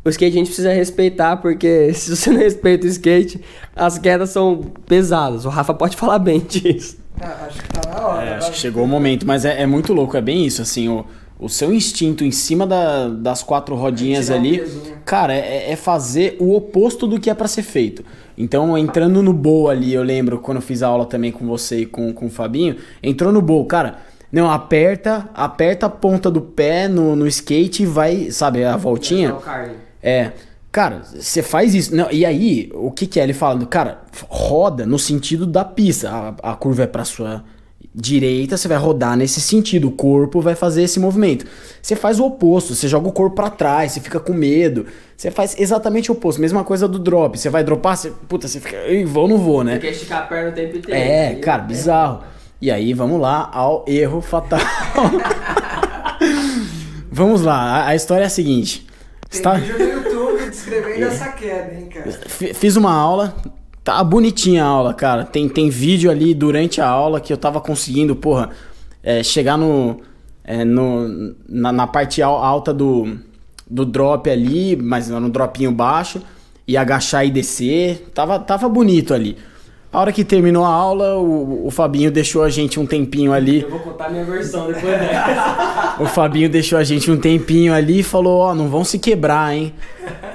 o skate a gente precisa respeitar, porque se você não respeita o skate, as quedas são pesadas. O Rafa pode falar bem disso. Ah, acho que tá na hora. É, acho que chegou o momento, mas é, é muito louco, é bem isso, assim, o, o seu instinto em cima da- das quatro rodinhas o ali, peso, né? cara, é, é fazer o oposto do que é pra ser feito. Então, entrando no bowl ali, eu lembro quando eu fiz a aula também com você e com, com o Fabinho, entrou no bowl, cara, não, aperta, aperta a ponta do pé no, no skate e vai, sabe, a voltinha. É. Cara, você faz isso. Não, e aí, o que que é? Ele falando, cara, roda no sentido da pista. A, a curva é pra sua direita, você vai rodar nesse sentido. O corpo vai fazer esse movimento. Você faz o oposto, você joga o corpo pra trás, você fica com medo. Você faz exatamente o oposto. Mesma coisa do drop. Você vai dropar, você, puta, você fica, "Ih, vou ou não vou, né? Quer esticar a perna o tempo inteiro. É, cara, bizarro. E aí, vamos lá ao erro fatal. vamos lá, a, história é a seguinte. Tem Está... vídeo no YouTube descrevendo essa queda, hein, cara. Fiz uma aula, tá bonitinha a aula, cara. Tem, tem vídeo ali durante a aula que eu tava conseguindo, porra, é, chegar no, é, no na, na parte al- alta do, do drop ali, mas no dropinho baixo, e agachar e descer. Tava, tava bonito ali. A hora que terminou a aula, o, o Fabinho deixou a gente um tempinho ali. Eu vou contar minha versão depois dessa. O Fabinho deixou a gente um tempinho ali e falou, ó, não vão se quebrar, hein?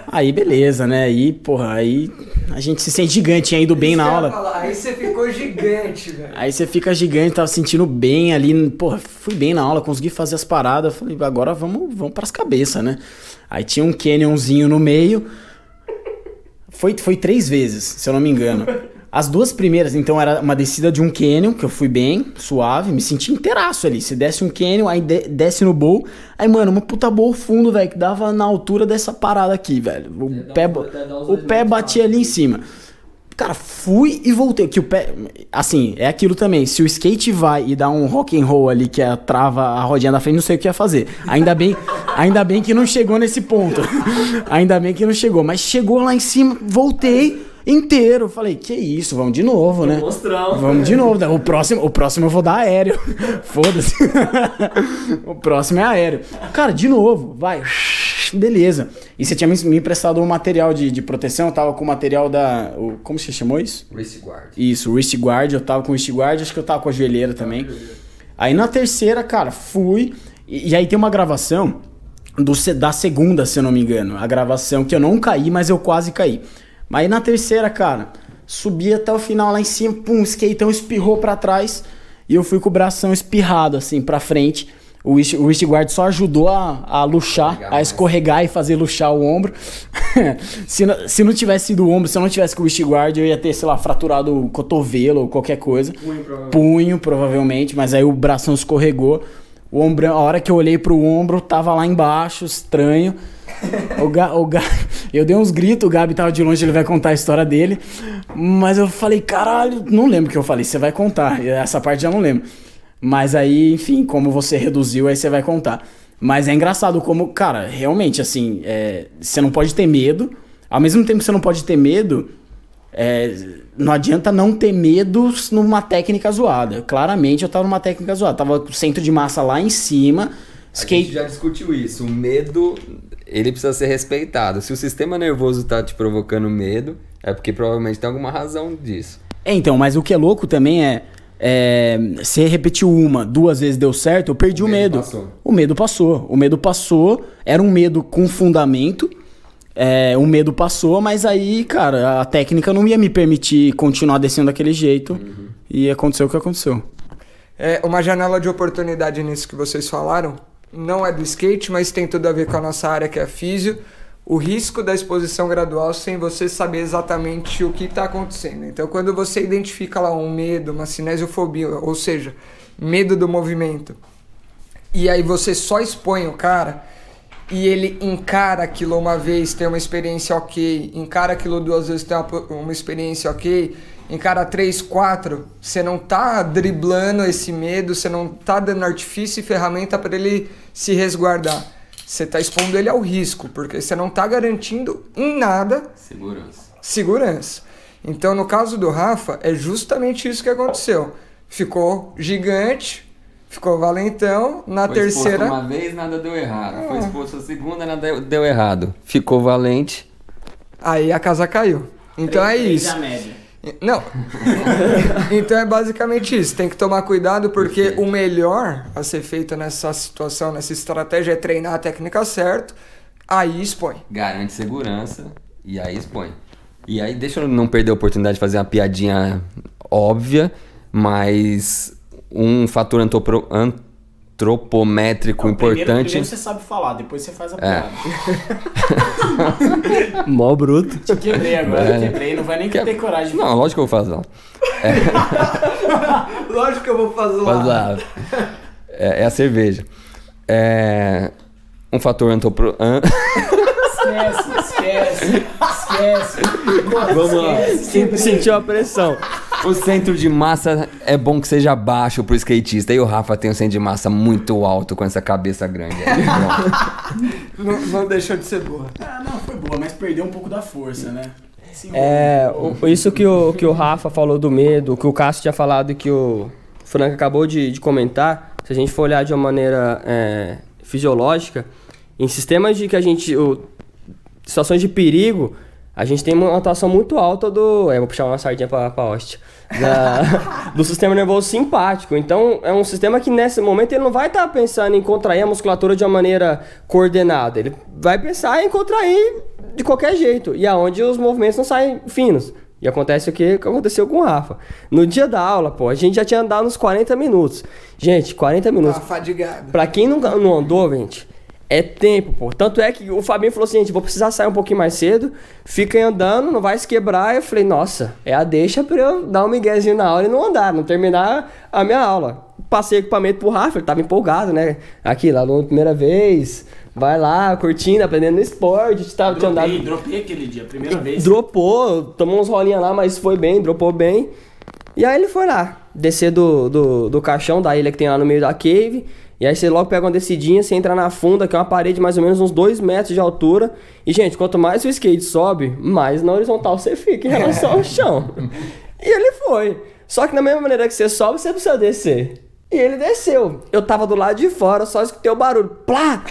Aí beleza, né? Aí, porra, aí a gente se sente gigante, tinha ido bem na Isso ia aula. falar, Aí você ficou gigante, velho. Aí você fica gigante, tava sentindo bem ali, porra, fui bem na aula, consegui fazer as paradas, falei, agora vamos, vamos pras cabeças, né? Aí tinha um canyonzinho no meio, foi, foi três vezes, se eu não me engano. As duas primeiras, então, era uma descida de um canyon, que eu fui bem, suave, me senti inteiraço ali. Você desce um canyon, aí de- desce no bowl. Aí, mano, uma puta bowl fundo, velho, que dava na altura dessa parada aqui, velho. O pé, o pé batia ali em cima. Cara, fui e voltei. Que o pé. Assim, é aquilo também. Se o skate vai e dá um rock and roll ali que a trava a rodinha da frente, não sei o que ia fazer. Ainda bem, ainda bem que não chegou nesse ponto. ainda bem que não chegou. Mas chegou lá em cima, voltei inteiro. Falei, que isso, vamos de novo, né? Mostrão. Vamos de novo. O próximo, o próximo eu vou dar aéreo. Foda-se. o próximo é aéreo. Cara, de novo, vai. Beleza. E você tinha me emprestado um material de, de proteção, eu tava com o material da. o- como você chamou isso? Wrist guard. Isso, o wrist guard, eu tava com o wrist guard, acho que eu tava com a joelheira também. Aí na terceira, cara, fui. E, e aí tem uma gravação do, da segunda, se eu não me engano. A gravação que eu não caí, mas eu quase caí. Mas aí na terceira, cara, subi até o final lá em cima, pum, o skateão espirrou pra trás. E eu fui com o bração espirrado, assim, pra frente. O wrist, o wrist guard só ajudou a, a luxar, a escorregar e fazer luxar o ombro. se, não, se não tivesse sido o ombro, se eu não tivesse com o wrist guard, eu ia ter, sei lá, fraturado o cotovelo ou qualquer coisa. Punho, provavelmente. Punho, provavelmente, mas aí o bração escorregou. O ombro, a hora que eu olhei pro ombro, tava lá embaixo, estranho. O Ga, o Ga, eu dei uns gritos, o Gabi tava de longe, ele vai contar a história dele. Mas eu falei, caralho, não lembro o que eu falei, você vai contar. Essa parte eu não lembro. Mas aí, enfim, como você reduziu, aí você vai contar. Mas é engraçado como, cara, realmente, assim, é, você não pode ter medo. Ao mesmo tempo que você não pode ter medo, é, não adianta não ter medo numa técnica zoada. Claramente eu tava numa técnica zoada. Tava com o centro de massa lá em cima. A gente Skate. já discutiu isso. O medo, ele precisa ser respeitado. Se o sistema nervoso tá te provocando medo, é porque provavelmente tem alguma razão disso. É, então, mas o que é louco também é. é se repetiu uma, duas vezes deu certo, eu perdi o, O medo medo. passou. O medo passou. O medo passou. Era um medo com fundamento. É, o medo passou, mas aí, cara, a técnica não ia me permitir continuar descendo daquele jeito. E aconteceu o que aconteceu. É, uma janela de oportunidade nisso que vocês falaram, não é do skate, mas tem tudo a ver com a nossa área que é a físio. O risco da exposição gradual sem você saber exatamente o que está acontecendo. Então, quando você identifica lá um medo, uma cinesiofobia, ou seja, medo do movimento, e aí você só expõe o cara e ele encara aquilo uma vez, tem uma experiência ok, encara aquilo duas vezes, tem uma, uma experiência ok, encara três, quatro, você não tá driblando esse medo, você não tá dando artifício e ferramenta para ele se resguardar. Você tá expondo ele ao risco, porque você não tá garantindo em nada Segurança. segurança. Então, no caso do Rafa, é justamente isso que aconteceu. Ficou gigante, ficou valentão, na terceira. uma vez, nada deu errado. Foi exposto a segunda, nada deu errado. Ficou valente. Aí a casa caiu. Então é isso. Não. então é basicamente isso. Tem que tomar cuidado porque Perfeito. o melhor a ser feito nessa situação, nessa estratégia é treinar a técnica certo. Aí expõe. Garante segurança e aí expõe. E aí, deixa eu não perder a oportunidade de fazer uma piadinha óbvia, mas um fator antropro- antropométrico importante. você sabe falar, depois você faz a É. Mó bruto. Te quebrei agora, É. quebrei, não vai nem ter coragem de Não, lógico que eu vou fazer. Não. Lógico que eu vou fazer lá. Faz lá. É, é a cerveja. É, um fator antropro... an- Esquece, esquece, esquece. Vamos lá. Sentiu a pressão. O centro de massa é bom que seja baixo pro skatista. E o Rafa tem um centro de massa muito alto com essa cabeça grande. aí. Não, não deixou de ser boa. Ah, não, foi boa. menos perdeu um pouco da força, né? Sim, É, o- isso que o, que o Rafa falou do medo, que o Cássio tinha falado e que o Frank acabou de, de comentar, se a gente for olhar de uma maneira é, fisiológica, em sistemas de que a gente. o- situações de perigo, a gente tem uma atuação muito alta do. É, vou puxar uma sardinha pra, pra hoste. da- do sistema nervoso simpático. Então, é um sistema que nesse momento ele não vai estar pensando em contrair a musculatura de uma maneira coordenada. Ele vai pensar em contrair de qualquer jeito. E aonde os movimentos não saem finos. E acontece o que que aconteceu com o Rafa. No dia da aula, pô, a gente já tinha andado uns 40 minutos. Gente, 40 minutos. Tá fadigado. Pra quem nunca não andou, gente, é tempo, pô. Tanto é que o Fabinho falou assim, gente, vou precisar sair um pouquinho mais cedo, fica aí andando, não vai se quebrar. Eu falei, nossa, é a deixa pra eu dar um miguezinho na aula e não andar, não terminar a minha aula. Passei equipamento pro Rafa, ele tava empolgado, né? Aqui, lá na primeira vez, vai lá, curtindo, aprendendo esporte, tava tinha andado... Dropei, dropei aquele dia, primeira vez. Dropou, tomou uns rolinhas lá, mas foi bem, dropou bem. E aí ele foi lá, descer do, do, do caixão da ilha que tem lá no meio da cave. E aí você logo pega uma descidinha, você entra na funda, que é uma parede mais ou menos uns 2 metros de altura. E, gente, quanto mais o skate sobe, mais na horizontal você fica em relação ao chão. E ele foi. Só que da mesma maneira que você sobe, você precisa descer. E ele desceu. Eu tava do lado de fora, só escutei o barulho. Plá!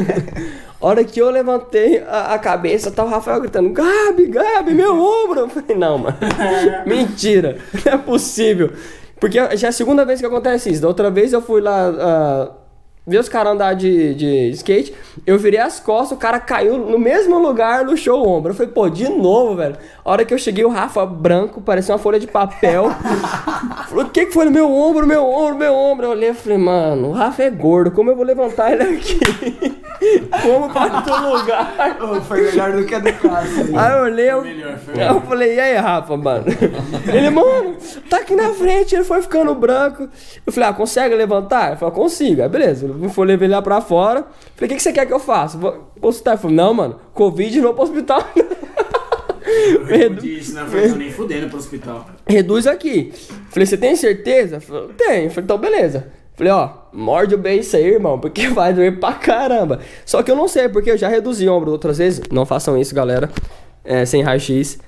hora que eu levantei a, a cabeça, tá o Rafael gritando: Gabi, Gabi, meu ombro! Eu falei: Não, mano. Mentira. Não é possível. Porque já é a segunda vez que acontece isso. Da outra vez eu fui lá. ah, ver os caras andar de, de skate, eu virei as costas, o cara caiu no mesmo lugar, luxou o ombro. Eu falei, pô, de novo, velho. A hora que eu cheguei, o Rafa branco, parecia uma folha de papel. Falou, o que que foi no meu ombro, meu ombro, meu ombro? Eu olhei e falei, mano, o Rafa é gordo, como eu vou levantar ele aqui? como para outro lugar? Foi melhor do que a do Cássio. Aí eu olhei, eu, melhor, foi eu falei, e aí, Rafa, mano? Ele, mano, tá aqui na frente, ele foi ficando branco. Eu falei, ah, consegue levantar? Ele falou, consigo. Aí, beleza, eu fui levar ele lá pra fora. Falei, o que, que você quer que eu faça? Vou consultar. Ele falou, não, mano, Covid não pro hospital. Eu disse, não foi nem fudendo pro hospital. Reduz aqui. Falei, você tem certeza? Falei, tenho. Falei, então beleza. Falei, ó, morde o bem isso aí, irmão, porque vai doer pra caramba. Só que eu não sei, porque eu já reduzi o ombro outras vezes. Não façam isso, galera. É, sem raio-x.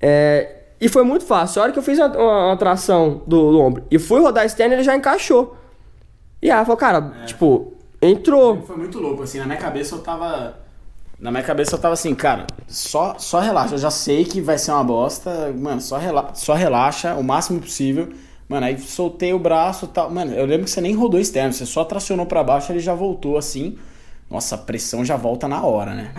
É, e foi muito fácil. A hora que eu fiz uma, uma, uma tração do, do ombro e fui rodar externo, ele já encaixou. E aí, falou, cara, tipo, entrou. Foi muito louco, assim, na minha cabeça eu tava. Na minha cabeça eu tava assim, cara, só, só relaxa. Eu já sei que vai ser uma bosta, mano, só, rela só relaxa o máximo possível. Mano, aí soltei o braço e tal. Mano, eu lembro que você nem rodou externo, você só tracionou pra baixo ele já voltou assim. Nossa, a pressão já volta na hora, né?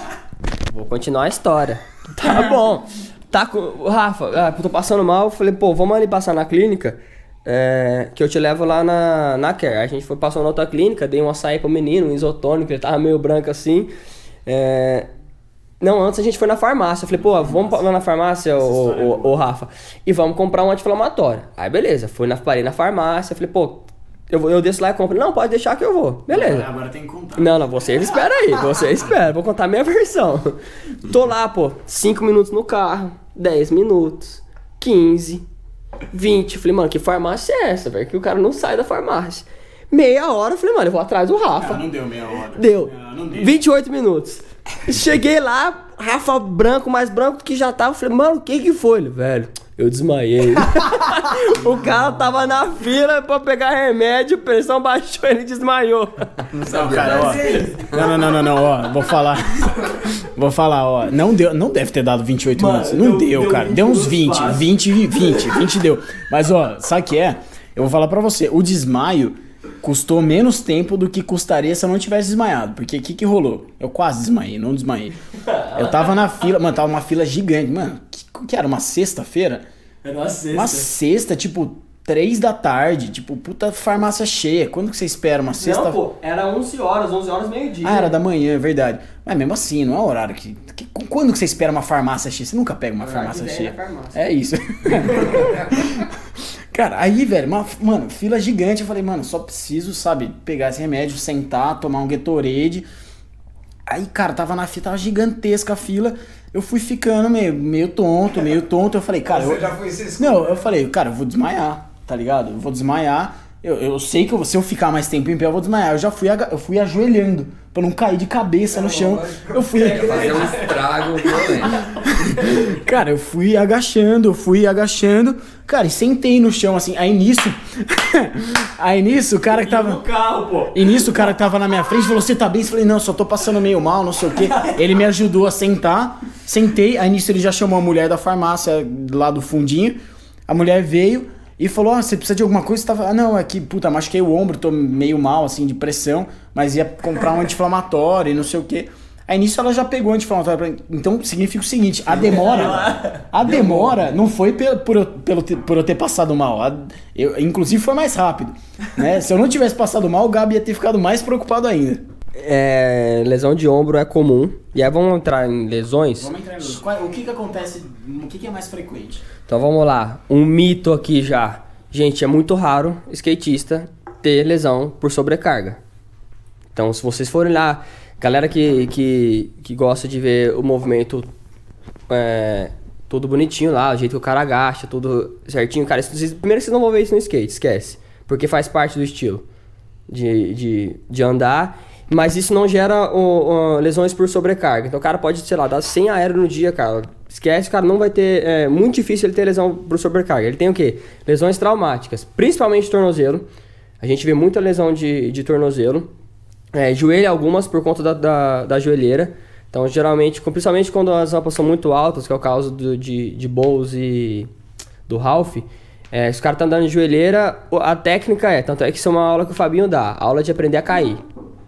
Vou continuar a história. Tá bom. Tá com. Rafa, ah, tô passando mal. Falei, pô, vamos ali passar na clínica. É, que eu te levo lá na, na Care. A gente foi passar na outra clínica, dei um açaí pro menino, um isotônico, ele tava meio branco assim. É, não, antes a gente foi na farmácia. Eu falei, pô, vamos lá na farmácia, ô, ô, ô, Rafa, e vamos comprar um anti-inflamatório. Aí, beleza, fui na, parei na farmácia, falei, pô, eu, vou- eu desço lá e compro. Não, pode deixar que eu vou. Beleza. Agora tem que contar. Não, não, você espera aí, você espera, vou contar a minha versão. Tô lá, pô, 5 minutos no carro, 10 minutos, 15, 20. Falei, mano, que farmácia é essa, velho? Que o cara não sai da farmácia. Meia hora, eu falei, mano, eu vou atrás do Rafa. Ah, não deu meia hora. Deu. Ah, não deu. 28 minutos. Cheguei lá, Rafa branco, mais branco do que já tava. Falei, mano, o que que foi? Ele, velho, eu desmaiei. o cara tava na fila pra pegar remédio, pressão baixou, ele desmaiou. Não, cara, ó. Não, não, não, não, não, ó. Vou falar. Vou falar, ó. Não deu, não deve ter dado 28 Mano, minutos. Não deu- deu, deu cara. Deu uns 20, minutos fácil. 20, 20, 20 deu. Mas, ó, sabe o que é? Eu vou falar pra você. O desmaio custou menos tempo do que custaria se eu não tivesse desmaiado. Porque o que que rolou? Eu quase desmaiei, não desmaiei. Eu tava na fila, mano, tava uma fila gigante. Mano, que, que era? Uma sexta-feira? Uma sexta, tipo, três da tarde. Tipo, puta farmácia cheia. Quando que você espera uma sexta? Não, pô, era 11 horas, 11 horas meio-dia. Ah, era da manhã, é verdade. Mas mesmo assim, não é horário que, que- Quando que você espera uma farmácia cheia? Você nunca pega uma farmácia que vem cheia. na farmácia. É isso. Cara, aí, velho, uma, mano, fila gigante. Eu falei, mano, só preciso, sabe, pegar esse remédio, sentar, tomar um Gatorade. Aí, cara, tava na fila, tava gigantesca a fila. Eu fui ficando meio, meio tonto, meio tonto. Eu falei, cara, Você eu, já foi se não, eu falei, cara, eu vou desmaiar, tá ligado? Eu vou desmaiar. Eu, eu sei que eu- se eu ficar mais tempo em pé, eu vou desmaiar. Eu já fui, eu fui ajoelhando pra não cair de cabeça no chão. Eu fui. Fazer um estrago violento. Cara, eu fui agachando, eu fui agachando. Cara, e sentei no chão, assim. Aí nisso. aí nisso, o cara que tava. carro, pô. E nisso o cara que tava na minha frente falou: Você tá bem? Eu falei: Não, só tô passando meio mal, não sei o quê. Ele me ajudou a sentar. Sentei. Aí nisso ele já chamou a mulher da farmácia lá do fundinho. A mulher veio e falou: Ó, você precisa de alguma coisa? Você tava. Ah, não, é que, puta, machuquei o ombro, tô meio mal, assim, de pressão. Mas ia comprar um anti-inflamatório e não sei o quê. Aí nisso ela já pegou o anti-inflamatório pra mim. Então significa o seguinte: a demora. A demora não foi pe- por, eu, pelo por eu ter passado mal. A- eu, inclusive foi mais rápido. Né? Se eu não tivesse passado mal, o Gabi ia ter ficado mais preocupado ainda. É, lesão de ombro é comum. E aí vamos entrar em lesões. entrar no O que que acontece? O que, que é mais frequente? Então vamos lá. Um mito aqui já. Gente, é muito raro skatista ter lesão por sobrecarga. Então, se vocês forem lá, galera que, que, que gosta de ver o movimento é, tudo bonitinho lá, o jeito que o cara agacha, tudo certinho, cara, isso, vocês- primeiro que vocês não vão ver isso no skate, esquece. Porque faz parte do estilo de, de, de andar. Mas isso não gera o- o- lesões por sobrecarga. Então o cara pode, sei lá, dar 100 aéreo no dia, cara. Esquece, o cara não vai ter. É muito difícil ele ter lesão por sobrecarga. Ele tem o quê? Lesões traumáticas, principalmente tornozelo. A gente vê muita lesão de, de tornozelo. É, joelho, algumas por conta da, da, da joelheira. Então, geralmente, principalmente quando as rampas são muito altas, que é o caso do, de, de Bowles e do Ralph, é, se o cara tá andando de joelheira, a técnica é, tanto é que isso é uma aula que o Fabinho dá, aula de aprender a cair.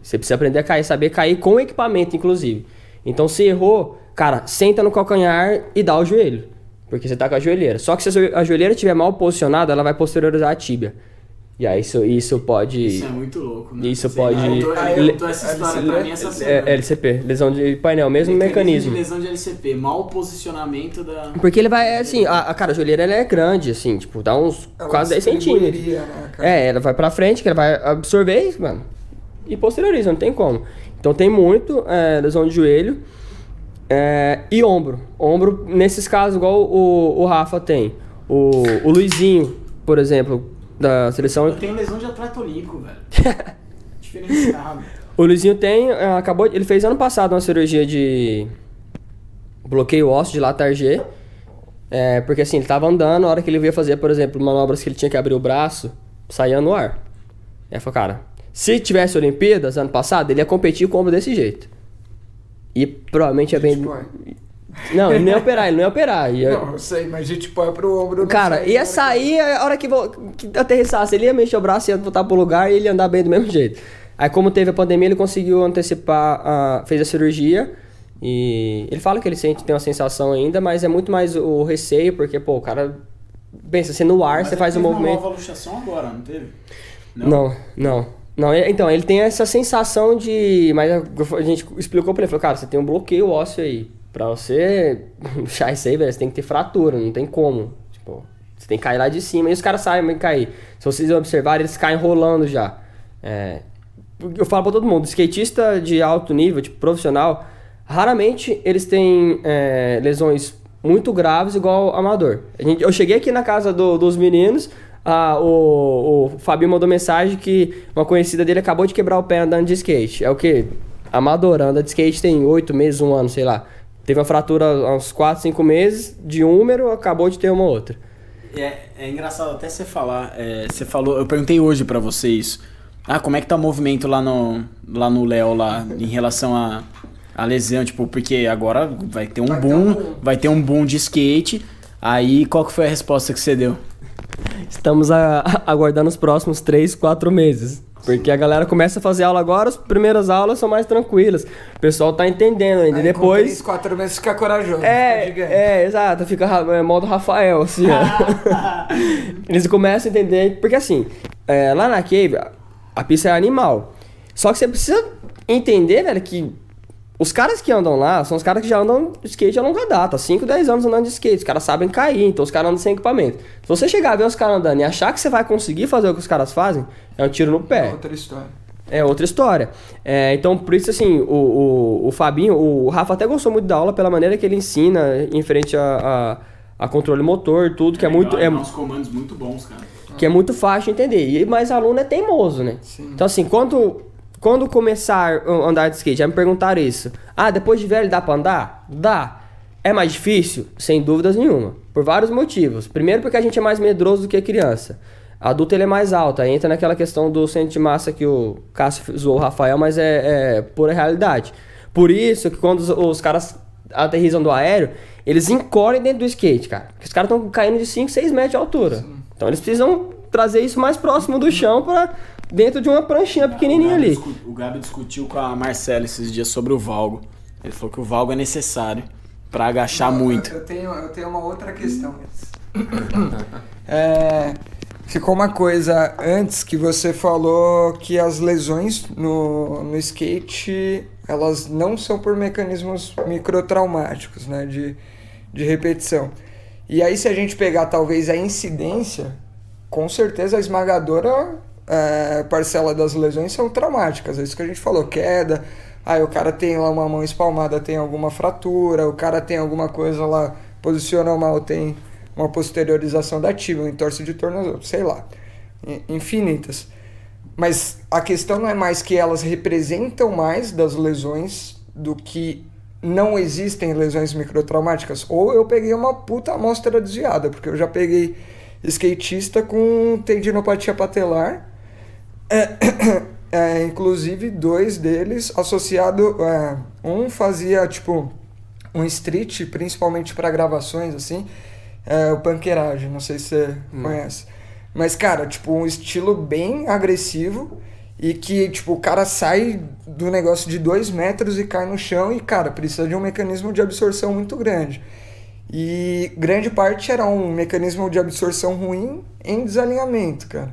Você precisa aprender a cair, saber cair com equipamento, inclusive. Então, se errou, cara, senta no calcanhar e dá o joelho. Porque você tá com a joelheira. Só que se a joe- a joelheira estiver mal posicionada, ela vai posteriorizar a tíbia. E aí isso, isso pode. é muito louco, né? Isso pode- Ele contou essa história pra mim essa semana. É, LCP, lesão de painel, mesmo mecanismo. de lesão de LCP, mau posicionamento da... Porque ele vai, assim, a, a cara, a joelheira ela é grande, assim, tipo, dá uns Ela quase 10 se centímetros. né? É, ela vai pra frente, que ela vai absorver isso, mano. E posterioriza, não tem como. Então tem muito é, lesão de joelho é, e ombro. Ombro, nesses casos, igual o, o Rafa tem. O, o Luizinho, por exemplo, da seleção. Eu tenho lesão de atleta olímpico, velho. Diferenciado. O Luizinho tem, é, acabou, ele fez ano passado uma cirurgia de bloqueio ósseo de latargê. É, porque assim, ele tava andando, na hora que ele ia fazer, por exemplo, manobras que ele tinha que abrir o braço, saía no ar. Aí falou, cara, se tivesse Olimpíadas ano passado, ele ia competir com o ombro desse jeito. E provavelmente ia bem. Não, ele não ia operar, ele não ia operar. Ia... Não, eu sei, mas gente põe pro ombro. Cara, sai, ia sair a hora que, vo- que aterrissasse, ele ia mexer o braço, ia voltar pro lugar e ele ia andar bem do mesmo jeito. Aí, como teve a pandemia, ele conseguiu antecipar, a, fez a cirurgia e ele fala que ele sente, tem uma sensação ainda, mas é muito mais o receio, porque, pô, o cara pensa, você no ar, você faz o movimento. nova luxação agora, não teve? Não, não. Não, ele- então, ele tem essa sensação de. Mas a, gente explicou pra ele, falou, cara, você tem um bloqueio ósseo aí. Pra você puxar isso aí, velho, você tem que ter fratura, não tem como. Tipo, você tem que cair lá de cima. E os caras sabem cair. Se vocês observarem, eles caem rolando já. É, eu falo pra todo mundo, skatista de alto nível, tipo, profissional, raramente eles têm é, lesões muito graves igual amador. A gente, eu cheguei aqui na casa do- dos meninos, ah, o, o Fabinho mandou mensagem que uma conhecida dele acabou de quebrar o pé andando de skate. É o que? Amador, anda de skate tem oito meses, um ano, sei lá. Teve uma fratura há uns 4, 5 meses de um número, acabou de ter uma outra. É, é engraçado até você falar, é, você falou, eu perguntei hoje pra você isso. Ah, como é que tá o movimento lá no lá no Léo lá em relação a a lesão, tipo, porque agora vai ter um Vai ter boom, um boom. vai ter um boom de skate. Aí qual que foi a resposta que você deu? Estamos a- aguardando os próximos 3, 4 meses. Porque a galera começa a fazer aula agora, as primeiras aulas são mais tranquilas. O pessoal tá entendendo ainda. Aí, depois. três, quatro meses fica corajoso. fica É, gigante. é, exato, fica é, modo Rafael, assim, ó. Eles começam a entender, porque assim, é, lá na cave, a- a pista é animal. Só que você precisa entender, velho, que os caras que andam lá são os caras que já andam de skate a longa data, 5, 10 anos andando de skate. Os caras sabem cair, então os caras andam sem equipamento. Se você chegar a ver os caras andando e achar que você vai conseguir fazer o que os caras fazem, é um tiro no pé. Outra história. É outra história. É, então, por isso, assim, o, o, o Fabinho, o Rafa até gostou muito da aula pela maneira que ele ensina em frente a, a controle motor, tudo, que é, muito. É, uns comandos muito bons, cara. que é muito fácil de entender. E mais aluno é teimoso, né? Então, assim, quando, quando começar a andar de skate, já me perguntaram isso. Ah, depois de velho dá pra andar? Dá. É mais difícil? Sem dúvidas nenhuma. Por vários motivos. Primeiro, porque a gente é mais medroso do que a criança. Adulto ele é mais alto, aí entra naquela questão do centro de massa que o Cássio zoou o Rafael, mas é, é pura realidade. Por isso que quando os, os caras aterrizam do aéreo, eles encolhem dentro do skate, cara. Porque os caras estão caindo de 5, 6 metros de altura. Então eles precisam trazer isso mais próximo do chão para dentro de uma pranchinha pequenininha ali. O Gabi discutiu com a Marcela esses dias sobre o valgo. Ele falou que o valgo é necessário pra agachar muito. Eu tenho, eu tenho uma outra questão. É, ficou uma coisa antes que você falou que as lesões no, no skate elas não são por mecanismos microtraumáticos, né, de, de repetição. E aí se a gente pegar talvez a incidência, com certeza a esmagadora é, parcela das lesões são traumáticas. É isso que a gente falou, queda. Aí o cara tem lá uma mão espalmada, tem alguma fratura, o cara tem alguma coisa lá, posiciona mal, tem uma posteriorização da tibia, um entorse de tornozelo, sei lá. Infinitas. Mas a questão não é mais que elas representam mais das lesões do que não existem lesões microtraumáticas. Ou eu peguei uma puta amostra desviada, porque eu já peguei skatista com tendinopatia patelar. É, é, inclusive dois deles associado. é, um fazia tipo um street, principalmente para gravações assim. É, o panqueiragem, não sei se você conhece. Mas, cara, tipo, um estilo bem agressivo e que, tipo, o cara sai do negócio de dois metros e cai no chão e, cara, precisa de um mecanismo de absorção muito grande. E grande parte era um mecanismo de absorção ruim em desalinhamento, cara.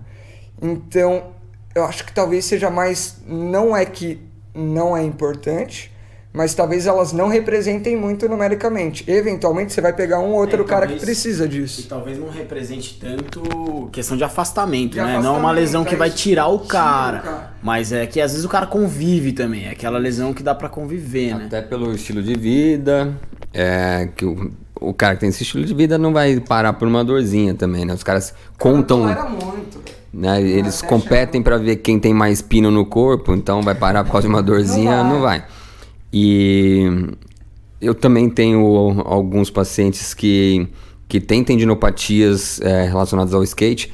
Então, eu acho que talvez seja mais. Não é que não é importante, mas talvez elas não representem muito numericamente. Eventualmente você vai pegar um ou outro É, cara que talvez- precisa E disso. talvez não represente tanto questão de afastamento, De né? não é afastamento, uma lesão que é vai tirar o Tira o cara. cara. Mas é que às vezes o cara convive também. É aquela lesão que dá pra conviver, né? Até pelo estilo de vida, é, que o, o cara que tem esse estilo de vida não vai parar por uma dorzinha também, né? Os caras contam, Era muito. Né? Eles Até competem pra ver quem tem mais pino no corpo, então vai parar por causa de uma dorzinha, Não não vai. vai. E eu também tenho alguns pacientes que, que têm tendinopatias é, relacionadas ao skate,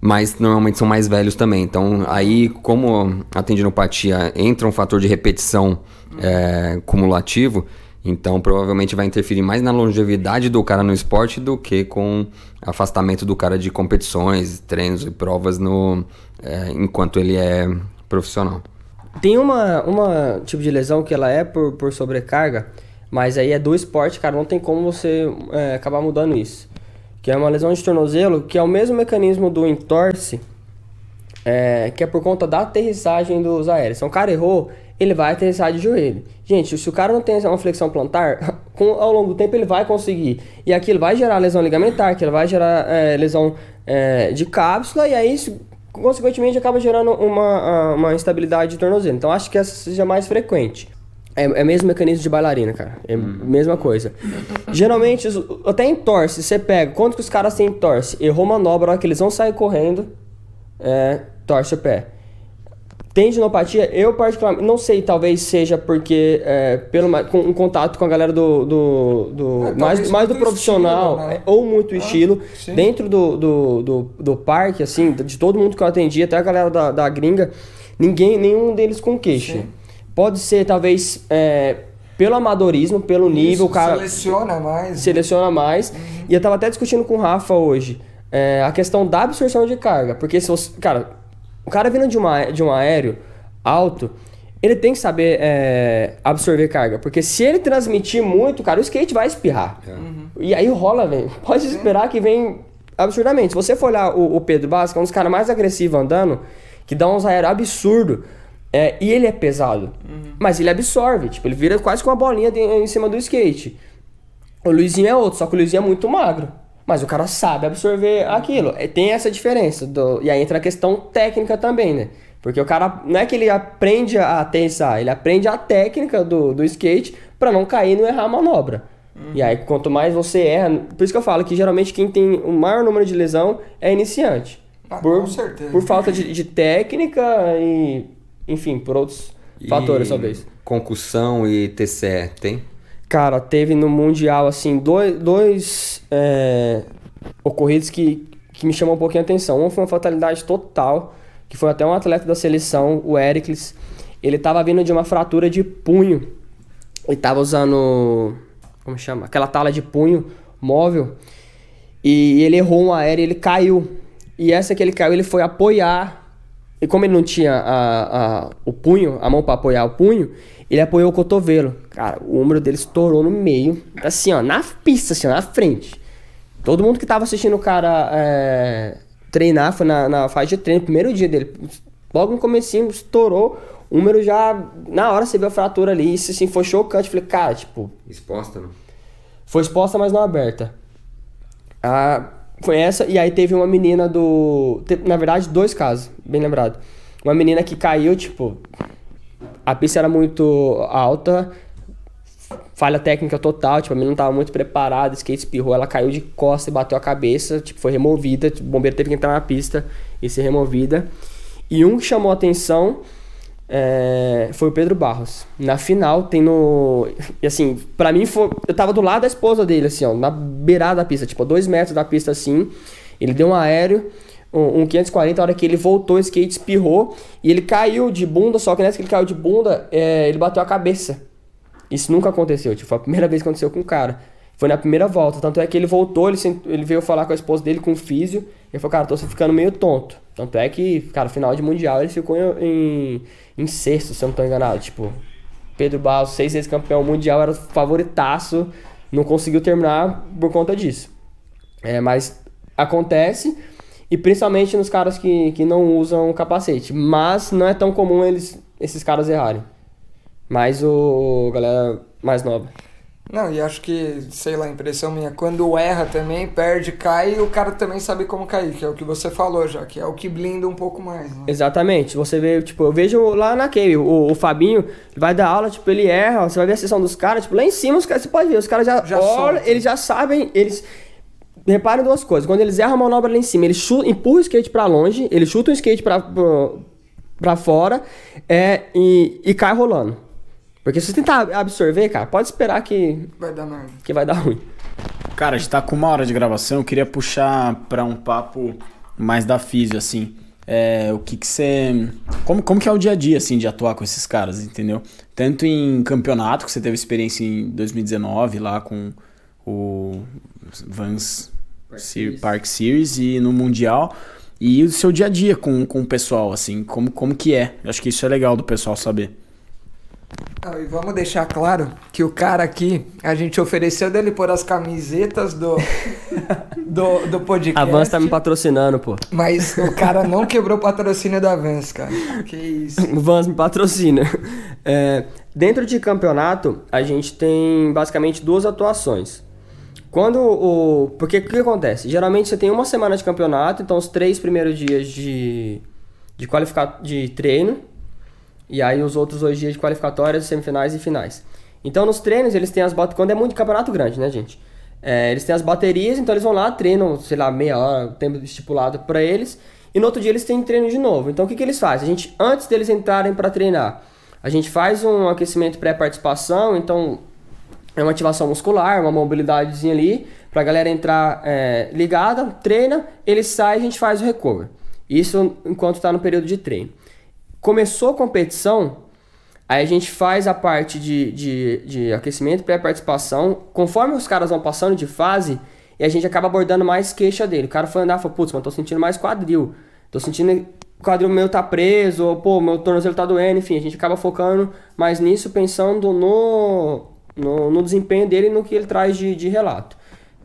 mas normalmente são mais velhos também. Então, aí, como a tendinopatia entra um fator de repetição é, cumulativo, então provavelmente vai interferir mais na longevidade do cara no esporte do que com afastamento do cara de competições, treinos e provas no, é, enquanto ele é profissional. Tem uma, uma tipo de lesão que ela é por, por sobrecarga, mas aí é do esporte, cara, não tem como você é, acabar mudando isso. Que é uma lesão de tornozelo, que é o mesmo mecanismo do entorse, é, que é por conta da aterrissagem dos aéreos. Então o cara errou, ele vai aterrissar de joelho. Gente, se o cara não tem uma flexão plantar, com, ao longo do tempo ele vai conseguir. E aquilo vai gerar lesão ligamentar, que vai gerar é, lesão é, de cápsula, e aí isso, consequentemente acaba gerando uma, uma instabilidade de tornozelo. Então acho que essa seja mais frequente. É, é mesmo mecanismo de bailarina, cara. É a mesma coisa. Geralmente, até em torce, você pega. Quanto que os caras têm em torce? Errou manobra, a hora que eles vão sair correndo, é, torce o pé. Tendinopatia, eu particularmente, não sei, talvez seja porque, é, pelo com, um contato com a galera do, do, do- É, mais, mais do profissional, estilo, né? é, ou muito Ah, estilo, sim. dentro do, do, do, do parque, assim, de todo mundo que eu atendi, até a galera da, da gringa, ninguém, nenhum deles com queixa. Sim. Pode ser, talvez, é, pelo amadorismo, pelo nível, o cara seleciona mais. seleciona mais. E eu tava até discutindo com o Rafa hoje é, a questão da absorção de carga. Porque se você. Cara, o cara vindo de, uma, de um aéreo alto, ele tem que saber é, absorver carga. Porque se ele transmitir muito, cara, o skate vai espirrar. E aí rola, velho. Pode esperar que vem absurdamente. Se você for olhar o, o Pedro Basca, é um dos caras mais agressivos andando, que dá uns aéreos absurdo. É, e ele é pesado. Mas ele absorve. Tipo, ele vira quase com uma bolinha de- em cima do skate. O Luizinho é outro, só que o Luizinho é muito magro. Mas o cara sabe absorver aquilo. É, Tem essa diferença. do- e aí entra a questão técnica também, né? Porque o cara não é que ele aprende a aterrissar, ele aprende a técnica do, do skate pra não cair e não errar a manobra. E aí, quanto mais você erra, por isso que eu falo que geralmente quem tem o maior número de lesão é iniciante. Ah, por, com certeza. por falta de, de técnica e, enfim, por outros fatores, E talvez. Concussão e TCE, tem? Cara, teve no Mundial, assim, dois, dois é, ocorridos que, que me chamam um pouquinho a atenção. Um foi uma fatalidade total, que foi até um atleta da seleção, o Ericles. Ele tava vindo de uma fratura de punho. Ele tava usando, como chama? Aquela tala de punho móvel. E ele errou um aéreo e ele caiu. E essa que ele caiu, ele foi apoiar. E como ele não tinha a, a- o punho, a mão para apoiar o punho, ele apoiou o cotovelo. Cara, o ombro dele estourou no meio, assim, ó, na pista, assim, ó, na frente. Todo mundo que tava assistindo o cara é, treinar, foi na, na fase de treino, primeiro dia dele. Logo no comecinho, estourou. O número já, na hora você viu a fratura ali, isso assim, foi chocante. Falei, cara, tipo, Exposta, não? foi exposta, mas não aberta. Ah, foi essa, e aí teve uma menina do. Na verdade, dois casos, bem lembrado. Uma menina que caiu, tipo. A pista era muito alta, falha técnica total, tipo, a menina não tava muito preparada, skate espirrou, ela caiu de costa e bateu a cabeça, tipo, foi removida, tipo, o bombeiro teve que entrar na pista e ser removida. E um que chamou atenção é, foi o Pedro Barros. Na final, tem no. E assim, pra mim foi. Eu tava do lado da esposa dele, assim, ó, na beirada da pista, tipo, a dois metros da pista assim. Ele deu um aéreo, um, um 540, a hora que ele voltou, o skate espirrou e ele caiu de bunda, só que nessa que ele caiu de bunda, é, ele bateu a cabeça. Isso nunca aconteceu, tipo, foi a primeira vez que aconteceu com o cara. Foi na primeira volta, tanto é que ele voltou, ele, sent- ele veio falar com a esposa dele, com o físio, ele falou, cara, tô ficando meio tonto. Tanto é que, cara, final de mundial ele ficou em, em, sexto, se eu não tô enganado, tipo, Pedro Barros, seis vezes campeão mundial, era favoritaço, não conseguiu terminar por conta disso. É, mas acontece, e principalmente nos caras que, que não usam capacete. Mas não é tão comum eles, esses caras errarem. Mais o galera mais nova. Não, e acho que, sei lá, impressão minha, quando erra também, perde, cai, o cara também sabe como cair, que é o que você falou já, que é o que blinda um pouco mais. Né? Exatamente. Você vê, tipo, eu vejo lá na Cave, o, o Fabinho vai dar aula, tipo, ele erra, você vai ver a sessão dos caras, tipo, lá em cima os caras, você pode ver, os caras já, Já olham, eles já sabem, eles. Reparem duas coisas. Quando eles erram a manobra lá em cima, eles chu- empurram o skate pra longe, eles chutam o skate pra fora é, e, e cai rolando. Porque se você tentar absorver, cara, pode esperar que, Vai dar merda. que vai dar ruim. Cara, a gente tá com uma hora de gravação, eu queria puxar pra um papo mais da físio, assim. É, o que que você... Como, como que é o dia a dia, assim, de atuar com esses caras, entendeu? Tanto em campeonato, que você teve experiência em 2019 lá com o Vans Se- Park Series e no Mundial. E o seu dia a dia com, com o pessoal, assim, como, como que é? Eu acho que isso é legal do pessoal saber. Ah, e vamos deixar claro que o cara aqui, a gente ofereceu dele pôr as camisetas do, do, do podcast. A Vans tá me patrocinando, pô. Mas o cara não quebrou o patrocínio da Vans, cara. Que isso. O Vans me patrocina. É, dentro de campeonato, a gente tem basicamente duas atuações. Quando o. Porque o que acontece? Geralmente você tem uma semana de campeonato, então os três primeiros dias de, de de treino, e aí os outros dois dias de qualificatórias, semifinais e finais. Então nos treinos eles têm as baterias. Quando é muito campeonato grande, né, gente? É, eles têm as baterias, então eles vão lá, treinam, sei lá, meia hora, o tempo estipulado para eles. E no outro dia eles têm treino de novo. Então o que, que eles fazem? A gente, antes deles entrarem para treinar, a gente faz um aquecimento pré-participação, então é uma ativação muscular, uma mobilidadezinha ali, pra galera entrar é, ligada, treina, ele sai e a gente faz o recover. Isso enquanto tá no período de treino. Começou a competição, aí a gente faz a parte de, de, de aquecimento, pré-participação, conforme os caras vão passando de fase, e a gente acaba abordando mais queixa dele. O cara foi andar e falou, putz, mas tô sentindo mais quadril, tô sentindo o quadril meu tá preso, ou pô, meu tornozelo tá doendo, enfim, a gente acaba focando mais nisso, pensando no, no, no desempenho dele no que ele traz de, de relato.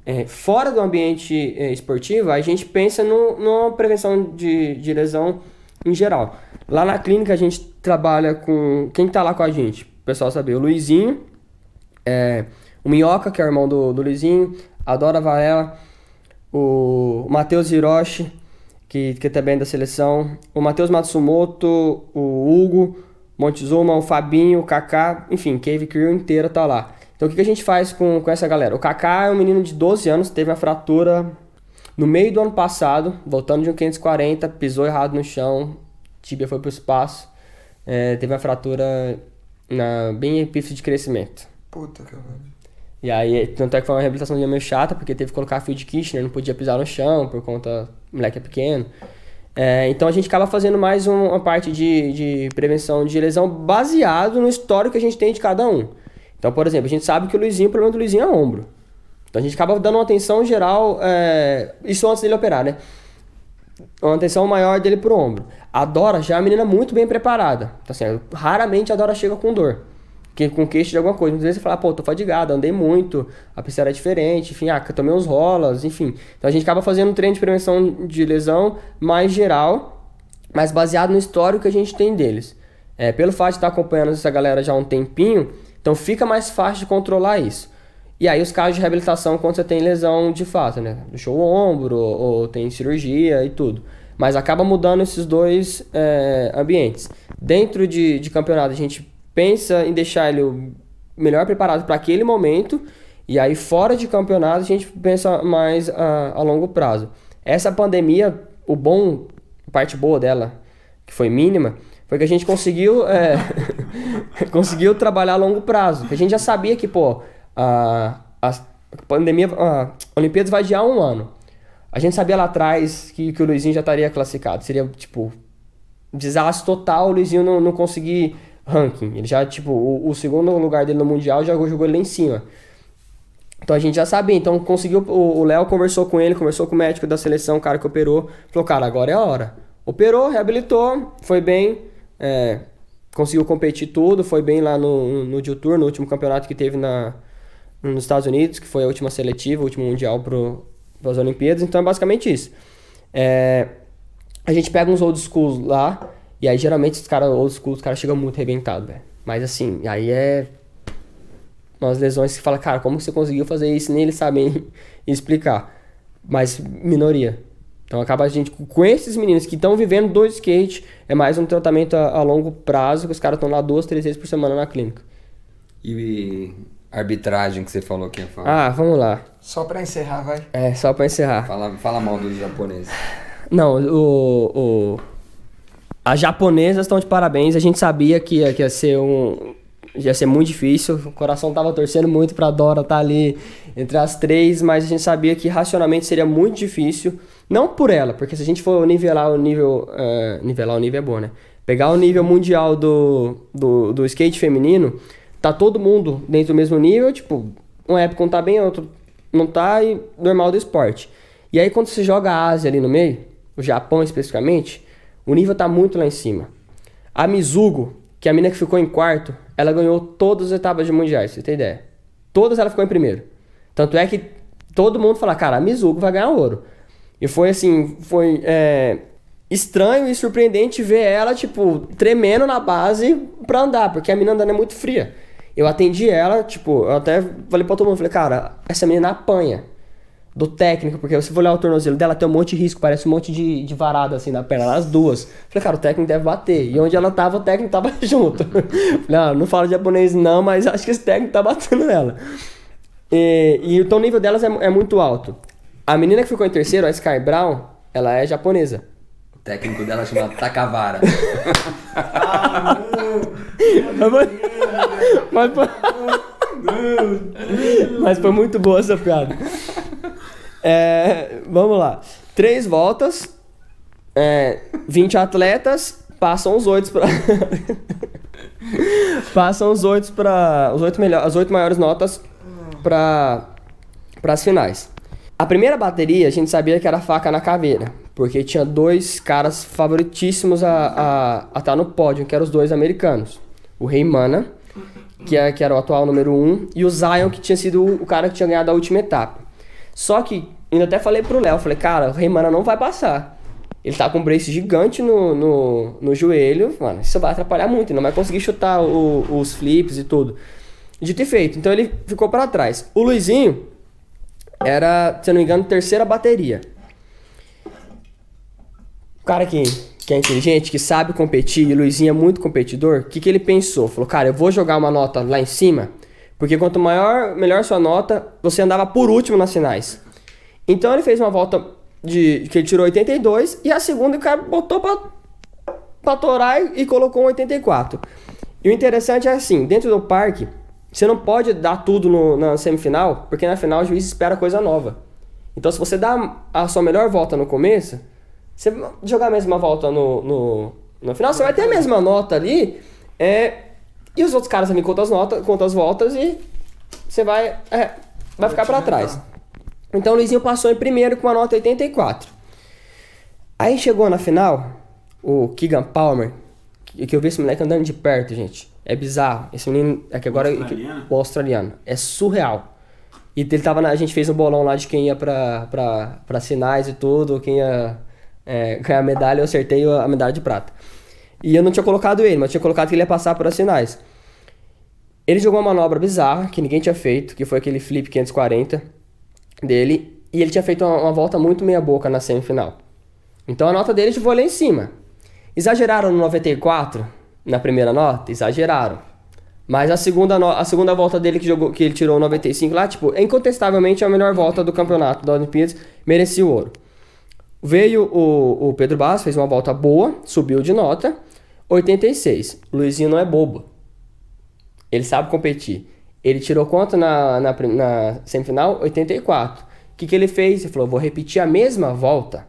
É, fora do ambiente é, esportivo, a gente pensa no, numa prevenção de, de lesão em geral. Lá na clínica a gente trabalha com. Quem tá lá com a gente? O pessoal saber, o Luizinho, é, o Minhoca, que é o irmão do, do Luizinho, a Dora Varela, o Matheus Hiroshi, que, que também é da seleção, o Matheus Matsumoto, o Hugo, Montezuma, o Fabinho, o Kaká, enfim, Cave Crew inteira tá lá. Então o que, que a gente faz com, com essa galera? O Kaká é um menino de 12 anos, teve uma fratura no meio do ano passado, voltando de um 540, pisou errado no chão, tíbia foi pro espaço, é, teve uma fratura na, bem epífise de crescimento. Puta que. E aí, tanto é que foi uma reabilitação meio chata, porque teve que colocar fio de Kirchner, não podia pisar no chão, por conta, o moleque é pequeno. É, então a gente acaba fazendo mais um- uma parte de, de prevenção de lesão baseado no histórico que a gente tem de cada um. Então, por exemplo, a gente sabe que o Luizinho, o problema do Luizinho é ombro. Então a gente acaba dando uma atenção geral, é, isso antes dele operar, né? Uma atenção maior dele pro ombro. A Dora já é uma menina muito bem preparada. Então, assim, raramente a Dora chega com dor. Que, com queixo de alguma coisa. Muitas vezes você fala, pô, tô fadigada, andei muito, a pista era diferente, enfim, ah, tomei uns rolas, enfim. Então a gente acaba fazendo um treino de prevenção de lesão mais geral, mas baseado no histórico que a gente tem deles. É, pelo fato de estar acompanhando essa galera já há um tempinho, então fica mais fácil de controlar isso. E aí os casos de reabilitação quando você tem lesão de fato, né? Deixou o ombro, ou, ou tem cirurgia e tudo. Mas acaba mudando esses dois é, ambientes. Dentro de, de campeonato, a gente pensa em deixar ele melhor preparado para aquele momento. E aí, fora de campeonato, a gente pensa mais a, a longo prazo. Essa pandemia, o bom, a parte boa dela, que foi mínima, foi que a gente conseguiu, é, conseguiu trabalhar a longo prazo. A gente já sabia que, pô, a, a pandemia, a Olimpíadas vai adiar um ano. A gente sabia lá atrás que, que o Luizinho já estaria classificado. Seria, tipo, desastre total o Luizinho não, não conseguir ranking. Ele já, tipo, o, o segundo lugar dele no Mundial já jogou ele lá em cima. Então a gente já sabia, então conseguiu. O Léo conversou com ele, conversou com o médico da seleção, o cara que operou. Falou, cara, agora é a hora. Operou, reabilitou, foi bem, é, conseguiu competir tudo, foi bem lá no, no Tour, no último campeonato que teve na, nos Estados Unidos, que foi a última seletiva, o último mundial para as Olimpíadas. Então é basicamente isso. É, a gente pega uns old schools lá, e aí geralmente os caras old schools, os caras chegam muito arrebentados, velho. Mas assim, aí é umas lesões que fala, cara, como que você conseguiu fazer isso? Nem eles sabem explicar. Mas minoria. Então acaba a gente, com esses meninos que estão vivendo do skate, é mais um tratamento a, a longo prazo, que os caras estão lá duas, três vezes por semana na clínica. E arbitragem que você falou que ia falar. Ah, vamos lá. Só pra encerrar, vai. É, só pra encerrar. Fala, fala mal dos japoneses. Não, o, o- as japonesas estão de parabéns. A gente sabia que ia, que ia ser um ia ser muito difícil. O coração tava torcendo muito pra Dora estar ali entre as três, mas a gente sabia que racionalmente seria muito difícil. Não por ela, porque se a gente for nivelar o nível. eh, nivelar o nível é bom, né? Pegar o nível mundial do, do, do skate feminino, tá todo mundo dentro do mesmo nível, tipo, um época não tá bem, outro não tá, e normal do esporte. E aí quando você joga a Ásia ali no meio, o Japão especificamente, o nível tá muito lá em cima. A Mizugo, que é a mina que ficou em quarto, ela ganhou todas as etapas de mundiais, você tem ideia? Todas ela ficou em primeiro. Tanto é que todo mundo fala, cara, a Mizugo vai ganhar ouro. E foi assim, foi é, estranho e surpreendente ver ela, tipo, tremendo na base pra andar, porque a menina andando é muito fria. Eu atendi ela, tipo, eu até falei pra todo mundo, falei, cara, essa menina apanha do técnico, porque se for olhar o tornozelo dela, tem um monte de risco, parece um monte de, de varada assim na perna, nas duas. Falei, cara, o técnico deve bater. E onde ela tava, o técnico tava junto. Falei, ah, não falo japonês não, mas acho que esse técnico tá batendo nela. E, e então o nível delas é, é muito alto. A menina que ficou em terceiro, a Sky Brown, ela é japonesa. O técnico dela chama Takavara. Mas foi... Mas foi muito boa essa piada. É, vamos lá. Três voltas, é, 20 atletas, passam os oito pra. passam os oito para os oito melhores, as oito maiores notas para para as finais. A primeira bateria a gente sabia que era faca na caveira, porque tinha dois caras favoritíssimos a estar a, tá no pódio, que eram os dois americanos. O Rei Mana, que, é, que era o atual número um, e o Zion, que tinha sido o cara que tinha ganhado a última etapa. Só que, ainda até falei pro Léo, falei, cara, o Rei Mana não vai passar. Ele tá com um brace gigante no, no, no joelho, mano, isso vai atrapalhar muito, ele não vai conseguir chutar o, os flips e tudo. Dito e feito, então ele ficou para trás. O Luizinho era, se eu não me engano, terceira bateria. O cara que, que é inteligente, que sabe competir, e o Luizinho é muito competidor, o que, que ele pensou? Falou, cara, eu vou jogar uma nota lá em cima, Porque quanto maior, melhor sua nota, você andava por último nas finais. Então ele fez uma volta de que ele tirou 82 e a segunda o cara botou pra, pra torar e, colocou um 84. E o interessante é assim, dentro do parque, você não pode dar tudo no- na semifinal, porque na final o juiz espera coisa nova. Então se você dá a sua melhor volta no começo, você jogar a mesma volta no, no, no final, você vai ter a mesma nota ali, é, e os outros caras também contam as notas, contam as voltas e você vai, é, vai ficar pra trás. Então o Luizinho passou em primeiro com uma nota 84. Aí chegou na final, o Keegan Palmer, que, que eu vi esse moleque andando de perto, gente. É bizarro. Esse menino, é que agora. australiano? O australiano. É surreal. E ele tava na, a gente fez um bolão lá de quem ia pra, pra, pra sinais e tudo, quem ia é, ganhar a medalha, eu acertei a medalha de prata. E eu não tinha colocado ele, mas tinha colocado que ele ia passar para sinais. Ele jogou uma manobra bizarra que ninguém tinha feito, que foi aquele flip 540 dele, e ele tinha feito uma, uma volta muito meia boca na semifinal. Então a nota dele foi lá em cima. Exageraram no 94 na primeira nota? Exageraram. Mas a segunda, a segunda volta dele que, jogou, que ele tirou 95 lá, tipo, é incontestavelmente a melhor volta do campeonato da Olimpíadas, merecia o ouro. Veio o, o Pedro Bastos, fez uma volta boa, subiu de nota, 86. Luizinho não é bobo. Ele sabe competir. Ele tirou quanto na, na, na semifinal? 84. O que, que ele fez? Ele falou: vou repetir a mesma volta.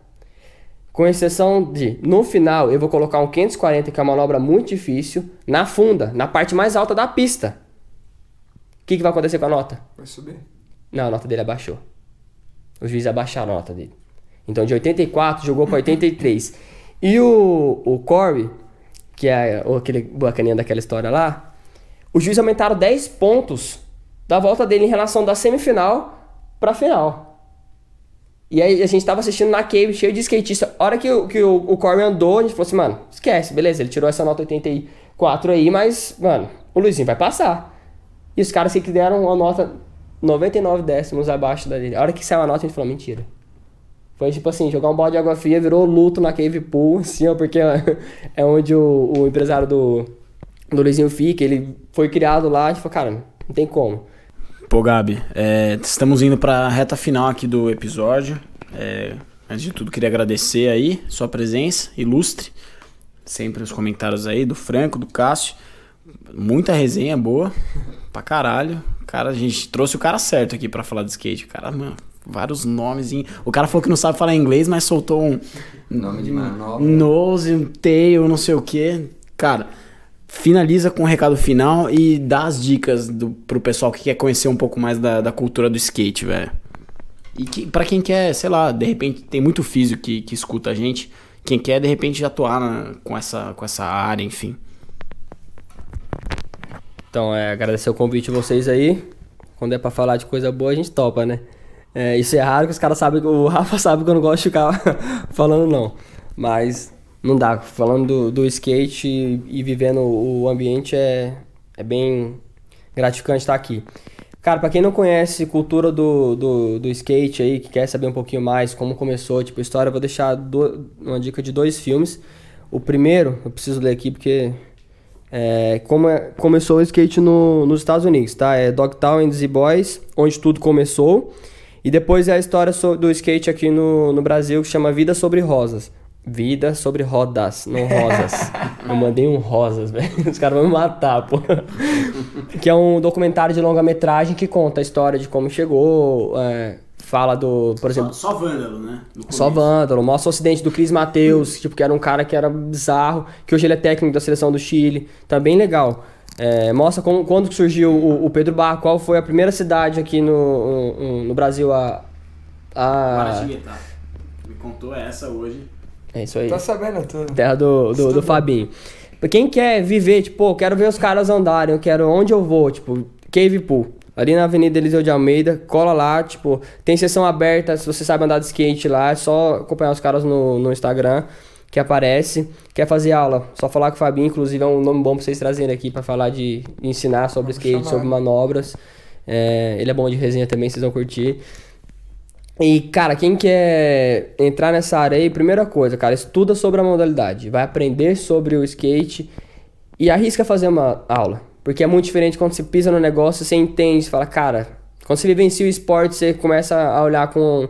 Com exceção de, no final, eu vou colocar um 540, que é uma manobra muito difícil, na funda, na parte mais alta da pista. O que, que vai acontecer com a nota? Vai subir. Não, a nota dele abaixou. Os juízes abaixaram a nota dele. Então de 84 jogou para 83. E o, o Corey, que é o- aquele bacaninha daquela história lá, os juízes aumentaram 10 pontos da volta dele em relação da semifinal pra final. E aí a gente tava assistindo na cave, cheio de skatista. A hora que, o- que o, o Corey andou, a gente falou assim, mano, esquece, beleza, ele tirou essa nota 84 aí, mas, mano, o Luizinho vai passar. E os caras que deram uma nota 99 décimos abaixo da dele. A hora que saiu a nota, a gente falou, mentira. Foi tipo assim, jogar um balde de água fria, virou luto na Cave Pool, assim, ó, porque é onde o, o empresário do, do Luizinho fica, ele foi criado lá, gente falou, cara, não tem como. Pô, Gabi, é, estamos indo pra reta final aqui do episódio. É, antes de tudo, queria agradecer aí sua presença ilustre. Sempre os comentários aí do Franco, do Cássio. Muita resenha boa. Pra caralho. Cara, a gente trouxe o cara certo aqui pra falar de skate. Cara, mano, vários nomes. em- O cara falou que não sabe falar inglês, mas soltou um Nome de manobra. nose, um tail, não sei o que. Cara, finaliza com o recado final e dá as dicas do, pro pessoal que quer conhecer um pouco mais da, da cultura do skate, velho. E que, pra quem quer, sei lá, de repente tem muito físico que, que escuta a gente. Quem quer, de repente, atuar na- com, essa, com essa área, enfim. Então, é, agradecer o convite de vocês aí. Quando é pra falar de coisa boa, a gente topa, né? É, isso é raro que os caras sabem, o Rafa sabe que eu não gosto de ficar falando não. Mas não dá. Falando do, do skate e, e vivendo o ambiente é, é bem gratificante estar aqui. Cara, pra quem não conhece cultura do, do, do skate aí, que quer saber um pouquinho mais como começou, tipo, história, eu vou deixar do- uma dica de dois filmes. O primeiro, eu preciso ler aqui porque é, como é- começou o skate no- nos Estados Unidos, tá? É Dogtown and the Boys, onde tudo começou. E depois é a história do skate aqui no, no Brasil, que chama Vida sobre Rosas. Vida sobre rodas, não rosas. Eu mandei um rosas, velho. Os caras vão me matar, pô. que é um documentário de longa-metragem que conta a história de como chegou, é, fala do, por exemplo, Só, vândalo, né? só Vândalo, mostra o acidente do Cris Mateus, tipo, que era um cara que era bizarro, que hoje ele é técnico da seleção do Chile, tá bem legal. É, mostra como, quando que surgiu o, o Pedro Barro, qual foi a primeira cidade aqui no, no, no Brasil a... a... Me contou essa hoje. É isso aí. Tá sabendo tudo. Terra do, do, do Fabinho. Pra quem quer viver, tipo, pô, quero ver os caras andarem, eu quero onde eu vou, tipo, Cave Pool. Ali na Avenida Eliseu de Almeida, cola lá, tipo, tem sessão aberta, se você sabe andar de skate lá, é só acompanhar os caras no, no Instagram, que aparece. Quer fazer aula, só falar com o Fabinho, inclusive é um nome bom pra vocês trazerem aqui pra falar de, de ensinar sobre skate, chamar. sobre manobras. É, ele é bom de resenha também, vocês vão curtir. E, cara, quem quer entrar nessa área aí, primeira coisa, cara, estuda sobre a modalidade. Vai aprender sobre o skate e arrisca fazer uma aula. Porque é muito diferente quando você pisa no negócio, você entende, você fala, cara, quando você vivencia o esporte, você começa a olhar com,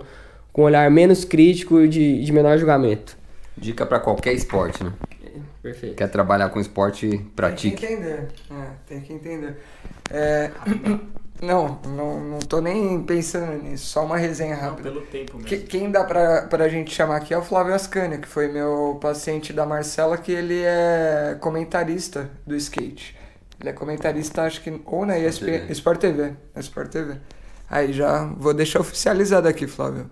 com um olhar menos crítico e de, de menor julgamento. Dica pra qualquer esporte, né? Perfeito. Quer trabalhar com esporte, Tem que pratique. entender. É, tem que entender. É, não, não, não tô nem pensando nisso. Só uma resenha rápida. pelo tempo mesmo. Que- quem dá pra, pra gente chamar aqui é o Flávio Ascani, que foi meu paciente da Marcela, que ele é comentarista do skate. Ele é comentarista, acho que ou na ESPN, TV. Sport TV. Na Sport TV. Aí já vou deixar oficializado aqui, Flávio.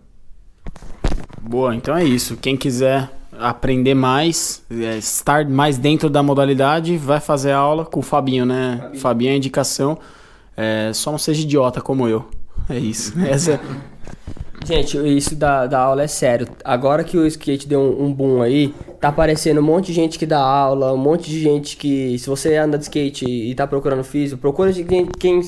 Boa, então é isso. Quem quiser aprender mais, é, estar mais dentro da modalidade, vai fazer aula com o Fabinho, né? Fabinho é indicação. É, só não seja idiota como eu. É isso. Essa é- Gente, isso da, da aula é sério. Agora que o skate deu um, um boom aí, tá aparecendo um monte de gente que dá aula, um monte de gente que, se você anda de skate e tá procurando físico, procura de quem, quem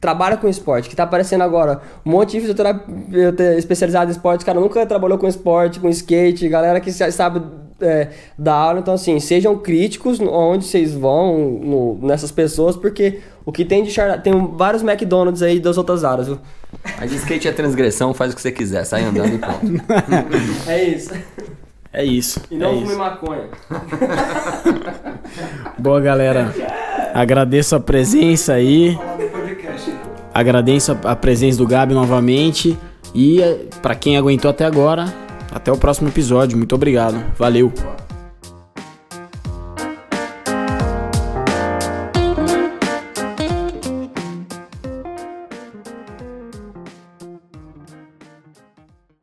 trabalha com esporte, que tá aparecendo agora. Um monte de fisioterapeuta especializado em esporte, cara, nunca trabalhou com esporte, com skate, galera que sa- sabe é, dar aula. Então, assim, sejam críticos onde vocês vão, no- nessas pessoas, porque o que tem de charlatão. Tem vários McDonald's aí das outras áreas, viu? Mas skate é transgressão, faz o que você quiser, sai andando e pronto. É isso. é isso. E não é fume isso. maconha. Boa, galera. Agradeço a presença aí. Agradeço a, presença do Gabi novamente. E para quem aguentou até agora, até o próximo episódio. Muito obrigado. Valeu.